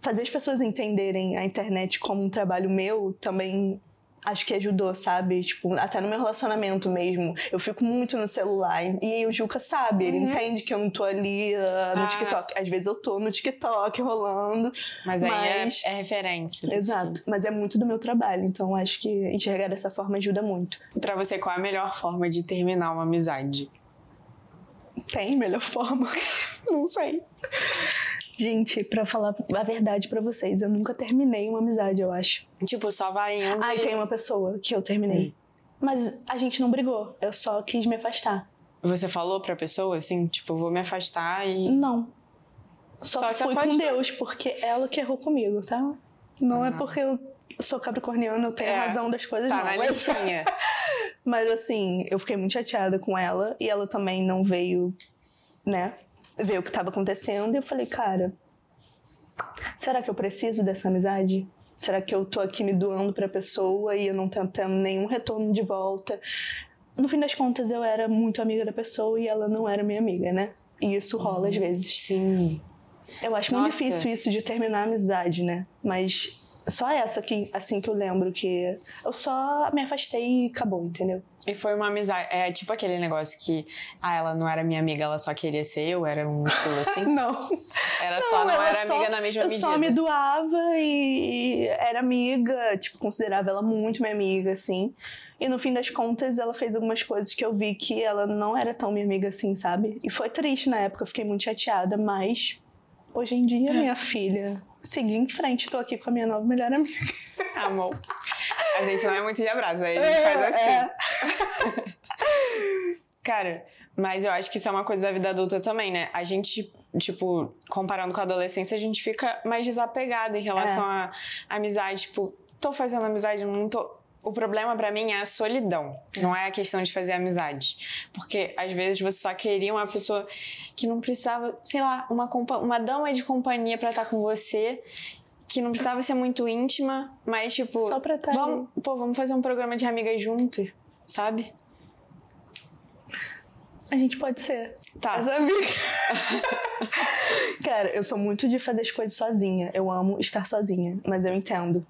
fazer as pessoas entenderem a internet como um trabalho meu também acho que ajudou, sabe? Tipo, até no meu relacionamento mesmo. Eu fico muito no celular. E o Juca sabe, ele Uhum. entende que eu não tô ali ah, no Ah. TikTok. Às vezes eu tô no TikTok rolando. Mas aí é- Mas- É, referência. Exato. Mas é muito do meu trabalho. Então acho que enxergar dessa forma ajuda muito. Pra você, qual é a melhor forma de terminar uma amizade? Tem melhor forma? não sei. Gente, pra falar a verdade pra vocês, eu nunca terminei uma amizade, eu acho. Tipo, só vai indo. Ah, e tem uma pessoa que eu terminei. Hum. Mas a gente não brigou. Eu só quis me afastar. Você falou pra pessoa, assim, tipo, vou me afastar e. Não. Só, Só fui com. Deus, porque ela que errou comigo, tá? Não é Ah. porque eu sou capricorniana, eu tenho É, razão das coisas, Tá não. na Mas, listinha. mas assim, eu fiquei muito chateada com ela e ela também não veio, né, ver o que tava acontecendo. E eu falei, cara, será que eu preciso dessa amizade? Será que eu tô aqui me doando pra pessoa e eu não tô tendo nenhum retorno de volta? No fim das contas, eu era muito amiga da pessoa e ela não era minha amiga, né? E isso rola às vezes. Sim. Eu acho muito Nossa. difícil isso de terminar a amizade, né? Mas só essa que, assim, que eu lembro que eu só me afastei e acabou, entendeu? E foi uma amizade. É tipo aquele negócio que, ah, ela não era minha amiga, ela só queria ser eu, era um estilo assim. Não. Era só, não era só- amiga na mesma Eu medida. só me doava e era amiga, tipo, considerava ela muito minha amiga, assim. E no fim das contas, ela fez algumas coisas que eu vi que ela não era tão minha amiga assim, sabe? E foi triste na época, eu fiquei muito chateada, mas hoje em dia, É. minha filha, segui em frente, tô aqui com a minha nova melhor amiga. Amor. A gente não é muito de abraço, aí a gente faz assim. é. Cara, mas eu acho que isso é uma coisa da vida adulta também, né? A gente, tipo, comparando com a adolescência, a gente fica mais desapegado em relação É. à amizade. Tipo, tô fazendo amizade, não tô. O problema pra mim é a solidão, não é a questão de fazer amizade. Porque às vezes você só queria uma pessoa que não precisava, sei lá, uma, uma dama de companhia pra estar com você, que não precisava ser muito íntima, mas tipo, Só pra estar vamos, pô, vamos fazer um programa de amigas juntos, sabe? A gente pode ser. Tá. As amigas. Cara, eu sou muito de fazer as coisas sozinha. Eu amo estar sozinha, mas eu entendo.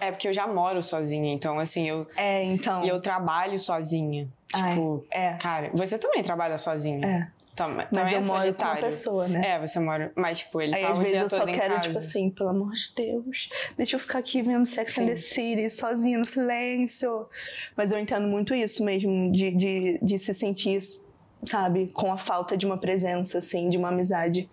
É porque eu já moro sozinha, então assim, eu É, então. e eu trabalho sozinha. Ai, Tipo, é. cara, você também trabalha sozinha. É. Tam, Mas também eu é moro com uma solitário. pessoa, né? É, você mora. Mas, tipo, ele Aí tá às vezes eu só quero, casa. tipo assim, pelo amor de Deus, deixa eu ficar aqui vendo Sex Sim. and the City sozinha no silêncio. Mas eu entendo muito isso mesmo, de, de, de se sentir, sabe, com a falta de uma presença, assim, de uma amizade.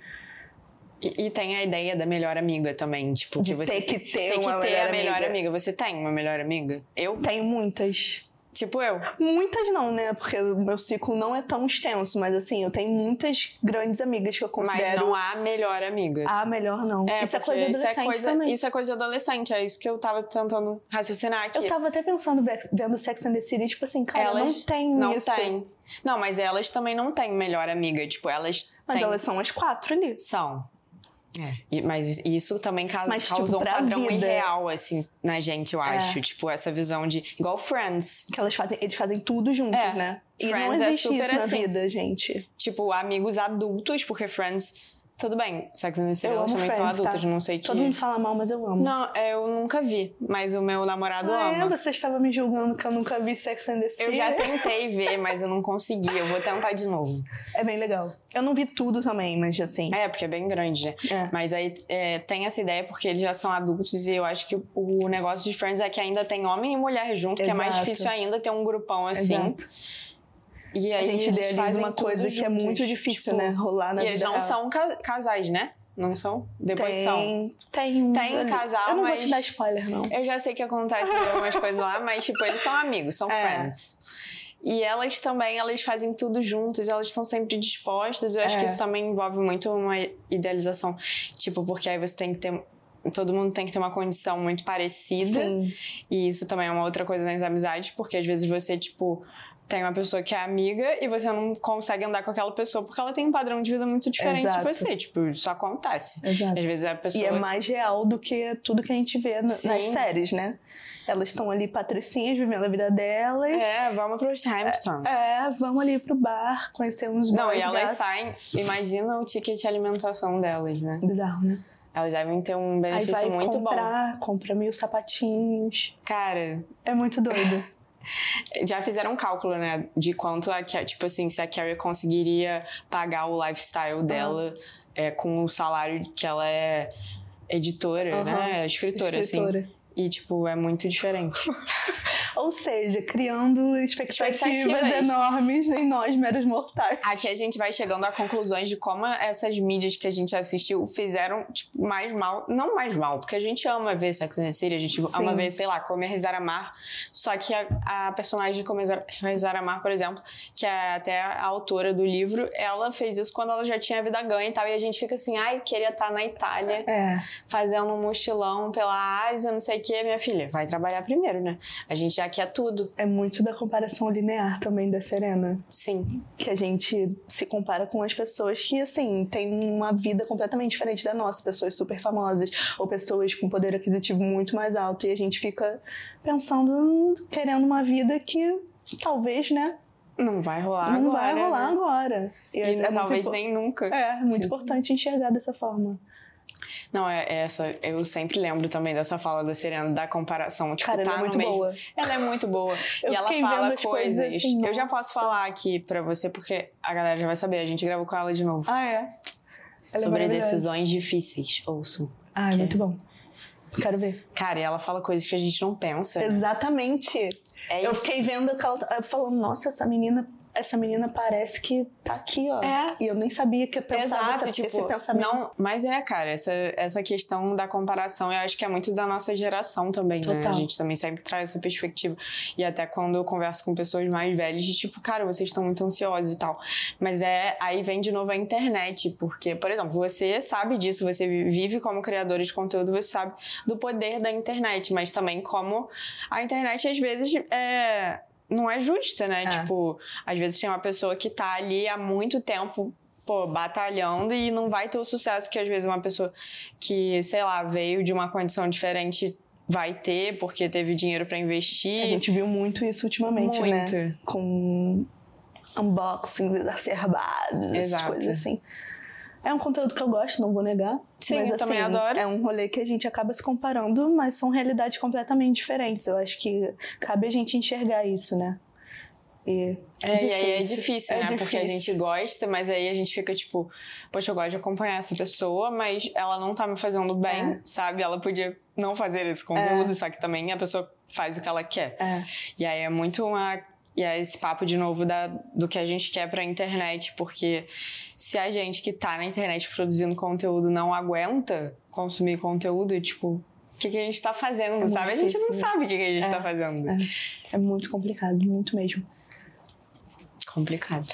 E, e tem a ideia da melhor amiga também, tipo, De que você ter que ter tem que ter melhor a melhor amiga. amiga. Você tem uma melhor amiga? Eu, Tenho muitas. tipo eu. Muitas não, né? Porque o meu ciclo não é tão extenso, mas assim, eu tenho muitas grandes amigas que eu Mas considero. não há melhor amiga. Ah, melhor não. É, isso é coisa de isso é adolescente coisa, também. isso é coisa de adolescente, é isso que eu tava tentando raciocinar aqui. Eu tava até pensando, ve- vendo Sex and the City, tipo assim, cara, Elas não tem não isso. tem. Não, mas elas também não têm melhor amiga. Tipo, elas Mas têm... elas são as quatro ali. São. É, e- mas isso também ca- Mas, tipo, causou um pra padrão vida- irreal, assim, na gente, eu É. acho. Tipo, essa visão de. Igual Friends. Que elas fazem, eles fazem tudo juntos, É. né? E não Friends é existe super isso na assim. vida, gente. Tipo, amigos adultos, porque Friends Tudo bem, Sex and the City Eu elas também são Friends, adultas, tá? não sei que. Todo mundo fala mal, mas eu amo. Não, é, eu nunca vi, mas o meu namorado ah, é? ama. Você estava me julgando que eu nunca vi Sex and the City? Eu já tentei ver, mas eu não consegui. Eu vou tentar de novo. É bem legal. Eu não vi tudo também, mas assim. É, porque é bem grande, né? É. Mas aí é, tem essa ideia porque eles já são adultos e eu acho que o negócio de Friends é que ainda tem homem e mulher junto, que é mais Exato. difícil ainda ter um grupão assim. Exato. E aí A gente idealiza uma coisa que é juntos, muito difícil, tipo, né? Rolar na e vida eles não real. são ca- casais, né? Não são? Depois são. tem, tem, Tem ali. casal, Eu não vou te dar spoiler, não. Eu já sei que acontece algumas coisas lá, mas tipo, eles são amigos, são É. friends. E elas também, elas fazem tudo juntos, elas estão sempre dispostas. Eu acho É. que isso também envolve muito uma idealização. Tipo, porque aí você tem que ter. Todo mundo tem que ter uma condição muito parecida. Sim. E isso também é uma outra coisa nas amizades, porque às vezes você, tipo, tem uma pessoa que é amiga e você não consegue andar com aquela pessoa porque ela tem um padrão de vida muito diferente Exato. de você. Tipo, isso acontece. Exato. Às vezes a pessoa. E é mais real do que tudo que a gente vê no- nas séries, né? Elas estão ali patricinhas, vivendo a vida delas. É, vamos pros Hamptons. É, vamos ali pro bar, conhecer uns Não, e elas gatos. saem, imagina o ticket de alimentação delas, né? Bizarro, né? Elas devem ter um Aí benefício vai muito bom. comprar, compra mil sapatinhos. Cara, É muito doido. já fizeram um cálculo, né? De quanto a tipo assim, se a Carrie conseguiria pagar o lifestyle dela é, com o salário que ela é editora, Aham. né? Escritora, assim. Escritora. E, tipo, é muito diferente. Ou seja, criando expectativas, Expectativas. enormes em nós, meros mortais. Aqui a gente vai chegando a conclusões de como essas mídias que a gente assistiu fizeram, tipo, mais mal. Não mais mal, porque a gente ama ver Sex and the City, a gente Sim. ama ver, sei lá, Comer, Rezar, Amar. Só que a, a personagem de Comer, Rezar- Amar, por exemplo, que é até a autora do livro, ela fez isso quando ela já tinha a vida ganha e tal. E a gente fica assim, ai, queria estar na Itália É, fazendo um mochilão pela Ásia, não sei o que, minha filha. Vai trabalhar primeiro, né? A gente já quer tudo. é muito da comparação linear também da Serena. Sim. Que a gente se compara com as pessoas que, assim, têm uma vida completamente diferente da nossa. Pessoas super famosas ou pessoas com poder aquisitivo muito mais alto. E a gente fica pensando, querendo uma vida que talvez, né, Não vai rolar não agora. vai rolar né? agora. E, E é talvez nem nunca. É, muito Sim. importante enxergar dessa forma. Não, é é essa. Eu sempre lembro também dessa fala da Serena, da comparação. Tipo, Cara, tá ela é muito no mesmo. boa. Ela é muito boa. Eu e ela fala as coisas. assim, eu já posso falar aqui pra você, porque a galera já vai saber. A gente gravou com ela de novo. Ah, é? Ela é sobre maravilhosa. decisões difíceis. Ouçam. Ah, é muito bom. Quero ver. Cara, e ela fala coisas que a gente não pensa. Exatamente. É Eu isso. fiquei vendo aquela. eu Falando, nossa, essa menina. Essa menina parece que tá aqui, ó. É. E eu nem sabia que eu pensava Exato, essa, tipo, esse pensamento. não, mas é, cara, essa, essa questão da comparação, eu acho que é muito da nossa geração também, né? Total. A gente também sempre traz essa perspectiva. E até quando eu converso com pessoas mais velhas, de tipo, cara, vocês estão muito ansiosos e tal. Mas é, aí vem de novo a internet, porque, por exemplo, você sabe disso, você vive como criador de conteúdo, você sabe do poder da internet, mas também como a internet às vezes é não é justa, né? É. Tipo, às vezes tem uma pessoa que tá ali há muito tempo pô, batalhando e não vai ter o sucesso que às vezes uma pessoa que, sei lá, veio de uma condição diferente vai ter porque teve dinheiro pra investir. A gente viu muito isso ultimamente, muito. né? Com unboxings exacerbados, essas Exato. coisas assim. É um conteúdo que eu gosto, não vou negar. Sim, mas, eu também assim, adoro. É um rolê que a gente acaba se comparando, mas são realidades completamente diferentes. Eu acho que cabe a gente enxergar isso, né? E É, e aí é difícil, É né? Porque a difícil. gente gosta, mas aí a gente fica tipo, poxa, eu gosto de acompanhar essa pessoa, mas ela não tá me fazendo bem, É. sabe? Ela podia não fazer esse conteúdo, só que também a pessoa faz o que ela quer. É. E aí é muito uma. E é esse papo de novo da, do que a gente quer pra internet, porque se a gente que tá na internet produzindo conteúdo não aguenta consumir conteúdo, tipo, o que, que a gente tá fazendo, muito sabe? A gente não sabe o que, que a gente É, tá fazendo. é. É muito complicado, muito mesmo. Complicado.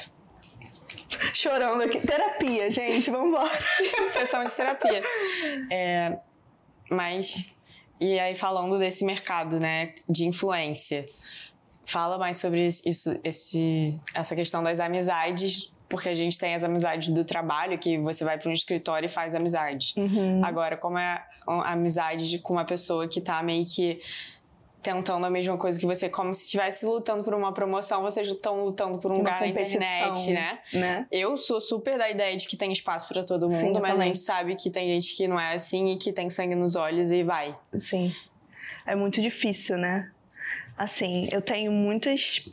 Chorando aqui. Terapia, gente, vambora. Sessão de terapia. É, mas, e aí falando desse mercado, né, de influência, fala mais sobre isso, esse, essa questão das amizades, porque a gente tem as amizades do trabalho, que você vai para um escritório e faz amizade. Uhum. Agora, como é a amizade com uma pessoa que tá meio que tentando a mesma coisa que você, como se estivesse lutando por uma promoção, vocês estão lutando por um Uma lugar na internet, né? né? Eu sou super da ideia de que tem espaço pra todo mundo, Sim, mas a também. gente sabe que tem gente que não é assim e que tem sangue nos olhos e vai. Sim. É muito difícil, né? Assim, eu tenho muitas.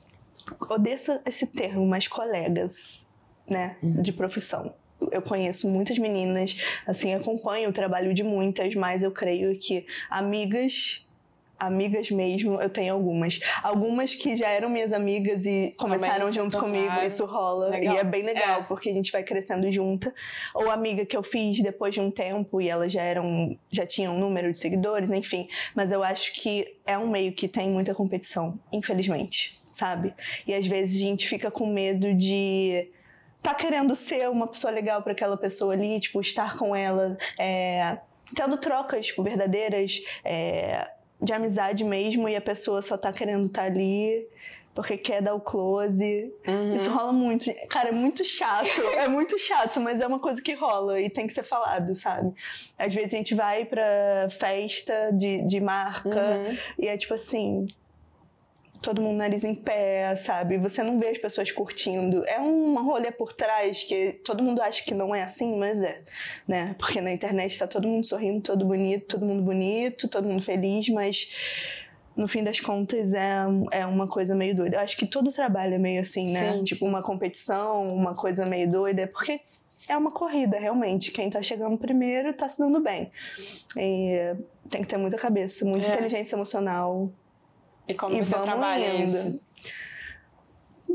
Odeio esse termo, mas colegas, né? De profissão. Eu conheço muitas meninas, assim, acompanho o trabalho de muitas, mas eu creio que amigas. Amigas mesmo, eu tenho algumas. Algumas que já eram minhas amigas e começaram junto comigo, tornaram. isso rola. Legal. E é bem legal, É. porque a gente vai crescendo junta. Ou amiga que eu fiz depois de um tempo e elas já eram. já tinham um número de seguidores, enfim. Mas eu acho que é um meio que tem muita competição, infelizmente, sabe? E às vezes a gente fica com medo de tá querendo ser uma pessoa legal para aquela pessoa ali, tipo, estar com ela, é, tendo trocas tipo, verdadeiras, é, de amizade mesmo, e a pessoa só tá querendo estar ali porque quer dar o close. Uhum. Isso rola muito. Cara, é muito chato. é muito chato, mas é uma coisa que rola e tem que ser falado, sabe? Às vezes a gente vai pra festa de, de marca Uhum. e é tipo assim. Todo mundo nariz em pé, sabe? Você não vê as pessoas curtindo. É uma rolê por trás que todo mundo acha que não é assim, mas é, né? Porque na internet tá todo mundo sorrindo, todo bonito, todo mundo bonito, todo mundo feliz, mas no fim das contas é, é uma coisa meio doida. Eu acho que todo trabalho é meio assim, né? Sim, tipo sim. uma competição, uma coisa meio doida, porque é uma corrida, realmente. Quem tá chegando primeiro tá se dando bem. E tem que ter muita cabeça, muita É. inteligência emocional. E como E você trabalha indo. isso?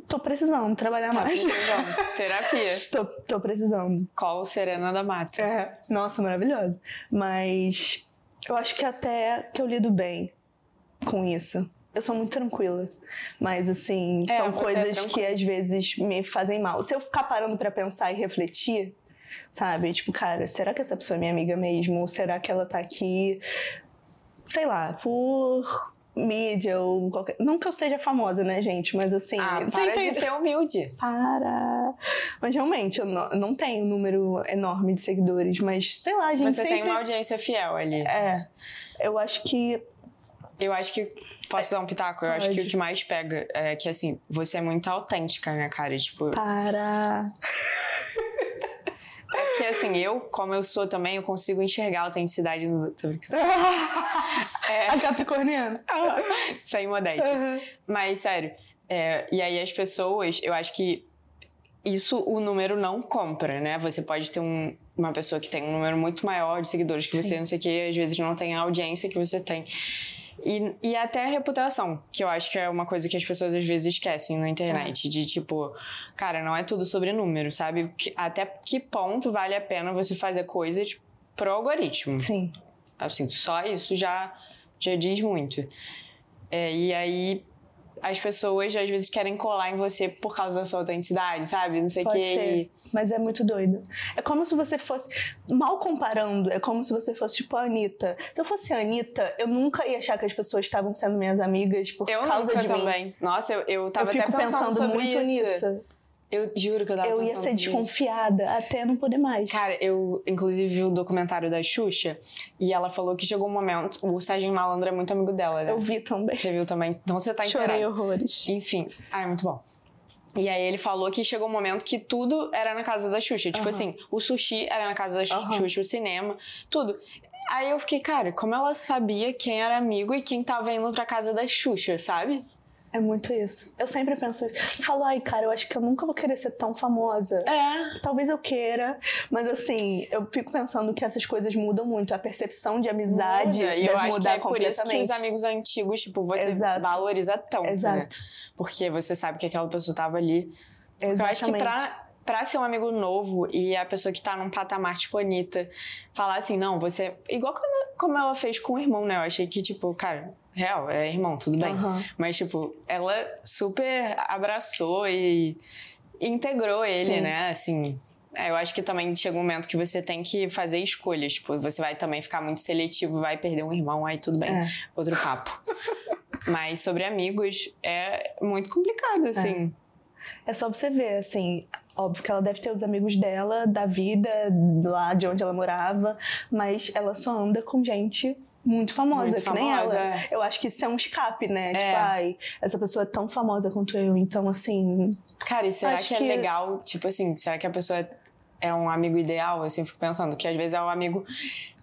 Tô precisando trabalhar Tá mais. precisando. Terapia. tô, tô precisando. Qual Serena da Mata? É, nossa, maravilhosa. Mas eu acho que até que eu lido bem com isso. Eu sou muito tranquila. Mas, assim, É, são é coisas que tranquila. às vezes me fazem mal. Se eu ficar parando pra pensar e refletir, sabe? Tipo, cara, será que essa pessoa é minha amiga mesmo? Ou será que ela tá aqui, sei lá, por mídia ou qualquer. Não que eu seja famosa, né, gente? Mas assim. Ah, você para entende? de ser humilde. Para! Mas realmente, eu não, não tenho um número enorme de seguidores, mas sei lá, a gente Você sempre... tem uma audiência fiel ali. É, eu acho que... Eu acho que. Posso dar um pitaco? Eu acho que o que mais pega é que, assim, você é muito autêntica, né, cara? Tipo, Para! é que, assim, eu, como eu sou também, eu consigo enxergar a autenticidade nos outros. É, A Capricorniana. sem modéstias. Uhum. Mas, sério, é, e aí as pessoas, eu acho que isso o número não compra, né? Você pode ter um- uma pessoa que tem um número muito maior de seguidores que você, Sim. não sei o quê, às vezes não tem a audiência que você tem. E, e até a reputação, que eu acho que é uma coisa que as pessoas às vezes esquecem na internet. De tipo, cara, não é tudo sobre número, sabe? Até que ponto vale a pena você fazer coisas pro algoritmo. Sim. Assim, só isso já, já diz muito. É, e aí as pessoas às vezes querem colar em você por causa da sua autenticidade, sabe? Não sei o quê. ser. Mas é muito doido. É como se você fosse. Mal comparando, é como se você fosse tipo a Anitta. Se eu fosse a Anitta, eu nunca ia achar que as pessoas estavam sendo minhas amigas por Eu causa nunca de mim. também. Nossa, eu, eu Eu tava fico até pensando, pensando muito isso. nisso. Eu juro que eu tava Eu ia ser sobre isso. desconfiada até não poder mais. Cara, eu inclusive vi o documentário da Xuxa e ela falou que chegou um momento. O Serginho Malandro é muito amigo dela, né? Eu vi também. Você viu também? Então você tá Chorei inteirado. horrores. Enfim, ah, é muito bom. E aí ele falou que chegou um momento que tudo era na casa da Xuxa. Tipo Aham. assim, o sushi era na casa da Aham. Xuxa, o cinema, tudo. Aí eu fiquei, cara, como ela sabia quem era amigo e quem tava indo pra casa da Xuxa, sabe? É muito isso. Eu sempre penso isso. Eu falo, ai, cara, eu acho que eu nunca vou querer ser tão famosa. É. Talvez eu queira, mas assim, eu fico pensando que essas coisas mudam muito. A percepção de amizade Muda. E deve eu acho que mudar é por isso que completamente. os amigos antigos, tipo, você Exato. valoriza tanto, né? Exato. Porque você sabe que aquela pessoa tava ali. Eu acho que Exatamente. pra, pra ser um amigo novo e a pessoa que tá num patamar, tipo, Anitta, falar assim, não, você. Igual quando, como ela fez com o irmão, né? Eu achei que, tipo, cara, real, é irmão, tudo bem. Aham. Mas, tipo, ela super abraçou e integrou ele, Sim. né? Assim. é, Eu acho que também chega um momento que você tem que fazer escolhas. Tipo, você vai também ficar muito seletivo, vai perder um irmão, aí tudo bem. É. Outro papo. Mas sobre amigos é muito complicado, assim. É só você ver, assim, óbvio que ela deve ter os amigos dela, da vida, lá de onde ela morava, mas ela só anda com gente muito famosa, Muito que nem famosa, ela. é. Eu acho que isso é um escape, né? É. Tipo, ai, essa pessoa é tão famosa quanto eu, então assim. Cara, e será que, que- é legal? Tipo assim, será que a pessoa é um amigo ideal? Assim, eu fico pensando que às vezes é um amigo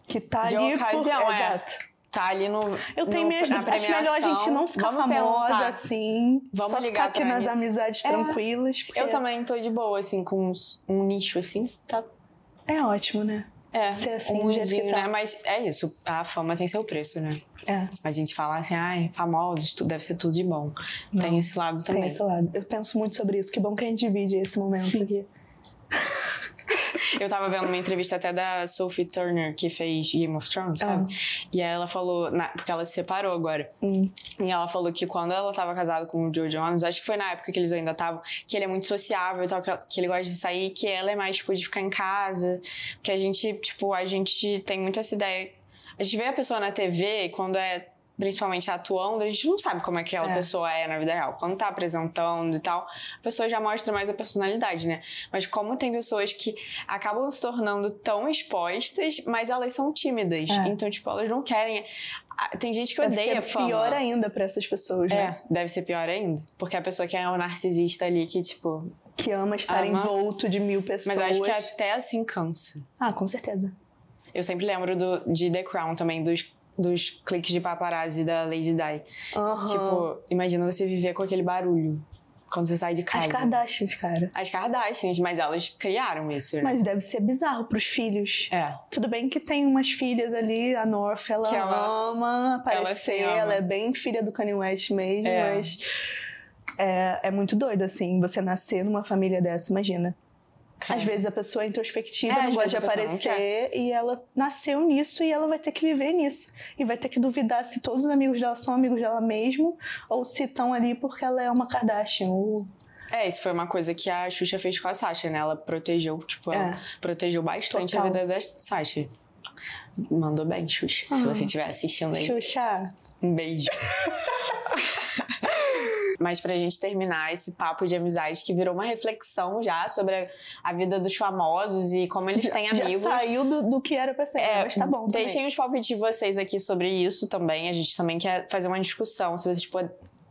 Que tá De ali. ocasião, por... é. Exato. tá ali no. Eu tenho no, minhas na dúvidas. Acho melhor a gente não ficar Vamos famosa perguntar. assim. Vamos só ligar ficar aqui nas amizades É. tranquilas. porque Eu também tô de boa, assim, com uns- um nicho assim. Tá. É ótimo, né? É, Ser assim, um jeito que mundinho, tá. né? Mas é isso, a fama tem seu preço, né? É. A gente fala assim, ai, famosos, tudo deve ser tudo de bom. Não, tem esse lado Tem também. esse lado. Eu penso muito sobre isso. Que bom que a gente divide esse momento aqui. Eu tava vendo uma entrevista até da Sophie Turner, que fez Game of Thrones, sabe? E aí ela falou, na- porque ela se separou agora. Ah. Hum. E ela falou que quando ela tava casada com o Joe Jonas, acho que foi na época que eles ainda estavam, que ele é muito sociável e tal, que, que ele gosta de sair, que ela é mais, tipo, de ficar em casa. Que a gente, tipo, a gente tem muito essa ideia. A gente vê a pessoa na TV e quando é principalmente atuando, a gente não sabe como é que aquela É. pessoa é na vida real. Quando tá apresentando e tal, a pessoa já mostra mais a personalidade, né? Mas como tem pessoas que acabam se tornando tão expostas, mas elas são tímidas. É. Então, tipo, elas não querem. Ah, Tem gente que Deve odeia ser fama. pior ainda pra essas pessoas, né? É, deve ser pior ainda. Porque a pessoa que é um narcisista ali, que, tipo. Que ama estar Ama. envolto de mil pessoas. Mas eu acho que até assim cansa. Ah, com certeza. Eu sempre lembro do, de The Crown também, dos, dos cliques de paparazzi da Lady Di. Aham. Tipo, imagina você viver com aquele barulho quando você sai de casa. As Kardashians, cara. As Kardashians, mas elas criaram isso, né? Mas deve ser bizarro pros filhos. É. Tudo bem que tem umas filhas ali, a North, ela, ela- ama aparecer, ela ela, é bem filha do Kanye West mesmo, É. mas é, é muito doido, assim, você nascer numa família dessa, imagina. Às vezes a pessoa é introspectiva, É, não gosta de aparecer e ela nasceu nisso e ela vai ter que viver nisso. E vai ter que duvidar se todos os amigos dela são amigos dela mesmo ou se estão ali porque ela é uma Kardashian. Ou... É, isso foi uma coisa que a Xuxa fez com a Sasha, né? Ela protegeu, tipo, ela É. protegeu bastante Total. a vida da Sasha. Mandou bem, Xuxa. Se Ah. você estiver assistindo aí, Xuxa, um beijo. Mas pra gente terminar esse papo de amizade que virou uma reflexão já sobre a- a vida dos famosos e como eles têm já amigos. saiu do, do que era pra ser, É, mas tá bom também. Deixem os palpites de vocês aqui sobre isso também. A gente também quer fazer uma discussão. Se vocês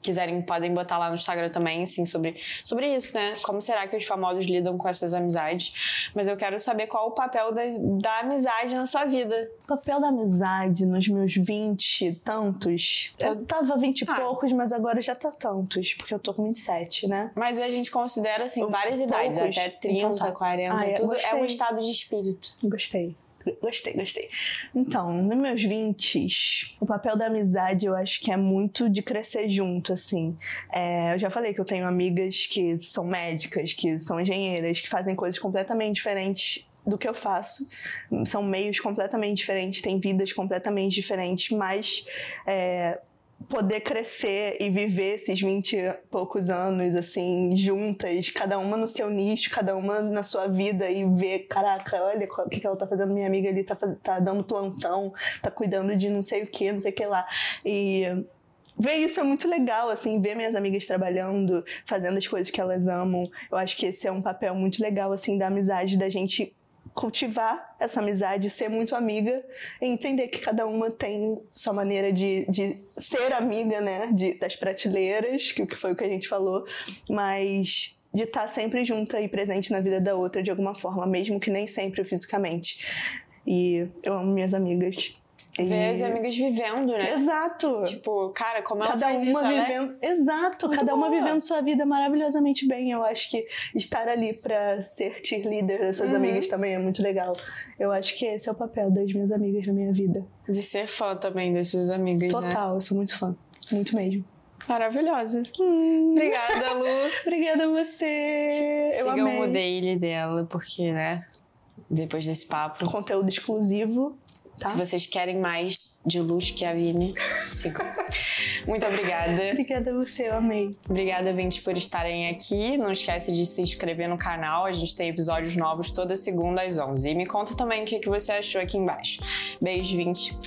quiserem, podem botar lá no Instagram também, assim, sobre, sobre isso, né? Como será que os famosos lidam com essas amizades? Mas eu quero saber qual o papel da, da amizade na sua vida. O papel da amizade nos meus 20 e tantos. Eu tava 20 e Ah. poucos, mas agora já tá tantos, porque eu tô com 27, né? Mas a gente considera, assim, várias idades, poucos. até 30, Então tá. 40, Ah, tudo. É um estado de espírito. Gostei. Gostei, gostei. Então, nos meus 20, o papel da amizade eu acho que é muito de crescer junto, assim. É, eu já falei que eu tenho amigas que são médicas, que são engenheiras, que fazem coisas completamente diferentes do que eu faço. São meios completamente diferentes, têm vidas completamente diferentes, mas é, poder crescer e viver esses 20 e poucos anos, assim, juntas, cada uma no seu nicho, cada uma na sua vida e ver, caraca, olha o que, que ela tá fazendo, minha amiga ali tá, tá dando plantão, tá cuidando de não sei o que, não sei o que lá. E ver isso é muito legal, assim, ver minhas amigas trabalhando, fazendo as coisas que elas amam. Eu acho que esse é um papel muito legal, assim, da amizade, da gente cultivar essa amizade, ser muito amiga entender que cada uma tem sua maneira de, de ser amiga, né? De, das prateleiras, que, foi o que a gente falou, mas de estar sempre junta e presente na vida da outra de alguma forma, mesmo que nem sempre fisicamente. E eu amo minhas amigas. E- Ver as amigas vivendo, né? Exato! Tipo, cara, como ela cada faz uma isso, é vivendo. Exato, muito cada uma boa. vivendo sua vida maravilhosamente bem. Eu acho que estar ali pra ser cheerleader das suas Uhum. amigas também é muito legal. Eu acho que esse é o papel das minhas amigas na minha vida. de ser fã também das suas amigas, né? Total, eu sou muito fã. Muito mesmo. Maravilhosa. Hum, Obrigada, Lu. obrigada a você. eu Sigam amei. o daily dela, porque, né? Depois desse papo. Conteúdo exclusivo, tá? Se vocês querem mais de luz que a Vini, sigam. Muito obrigada. Obrigada a você, eu amei. Obrigada, Vintes, por estarem aqui. Não esquece de se inscrever no canal. A gente tem episódios novos toda segunda às 11. E me conta também o que que você achou aqui embaixo. Beijo, Vintes.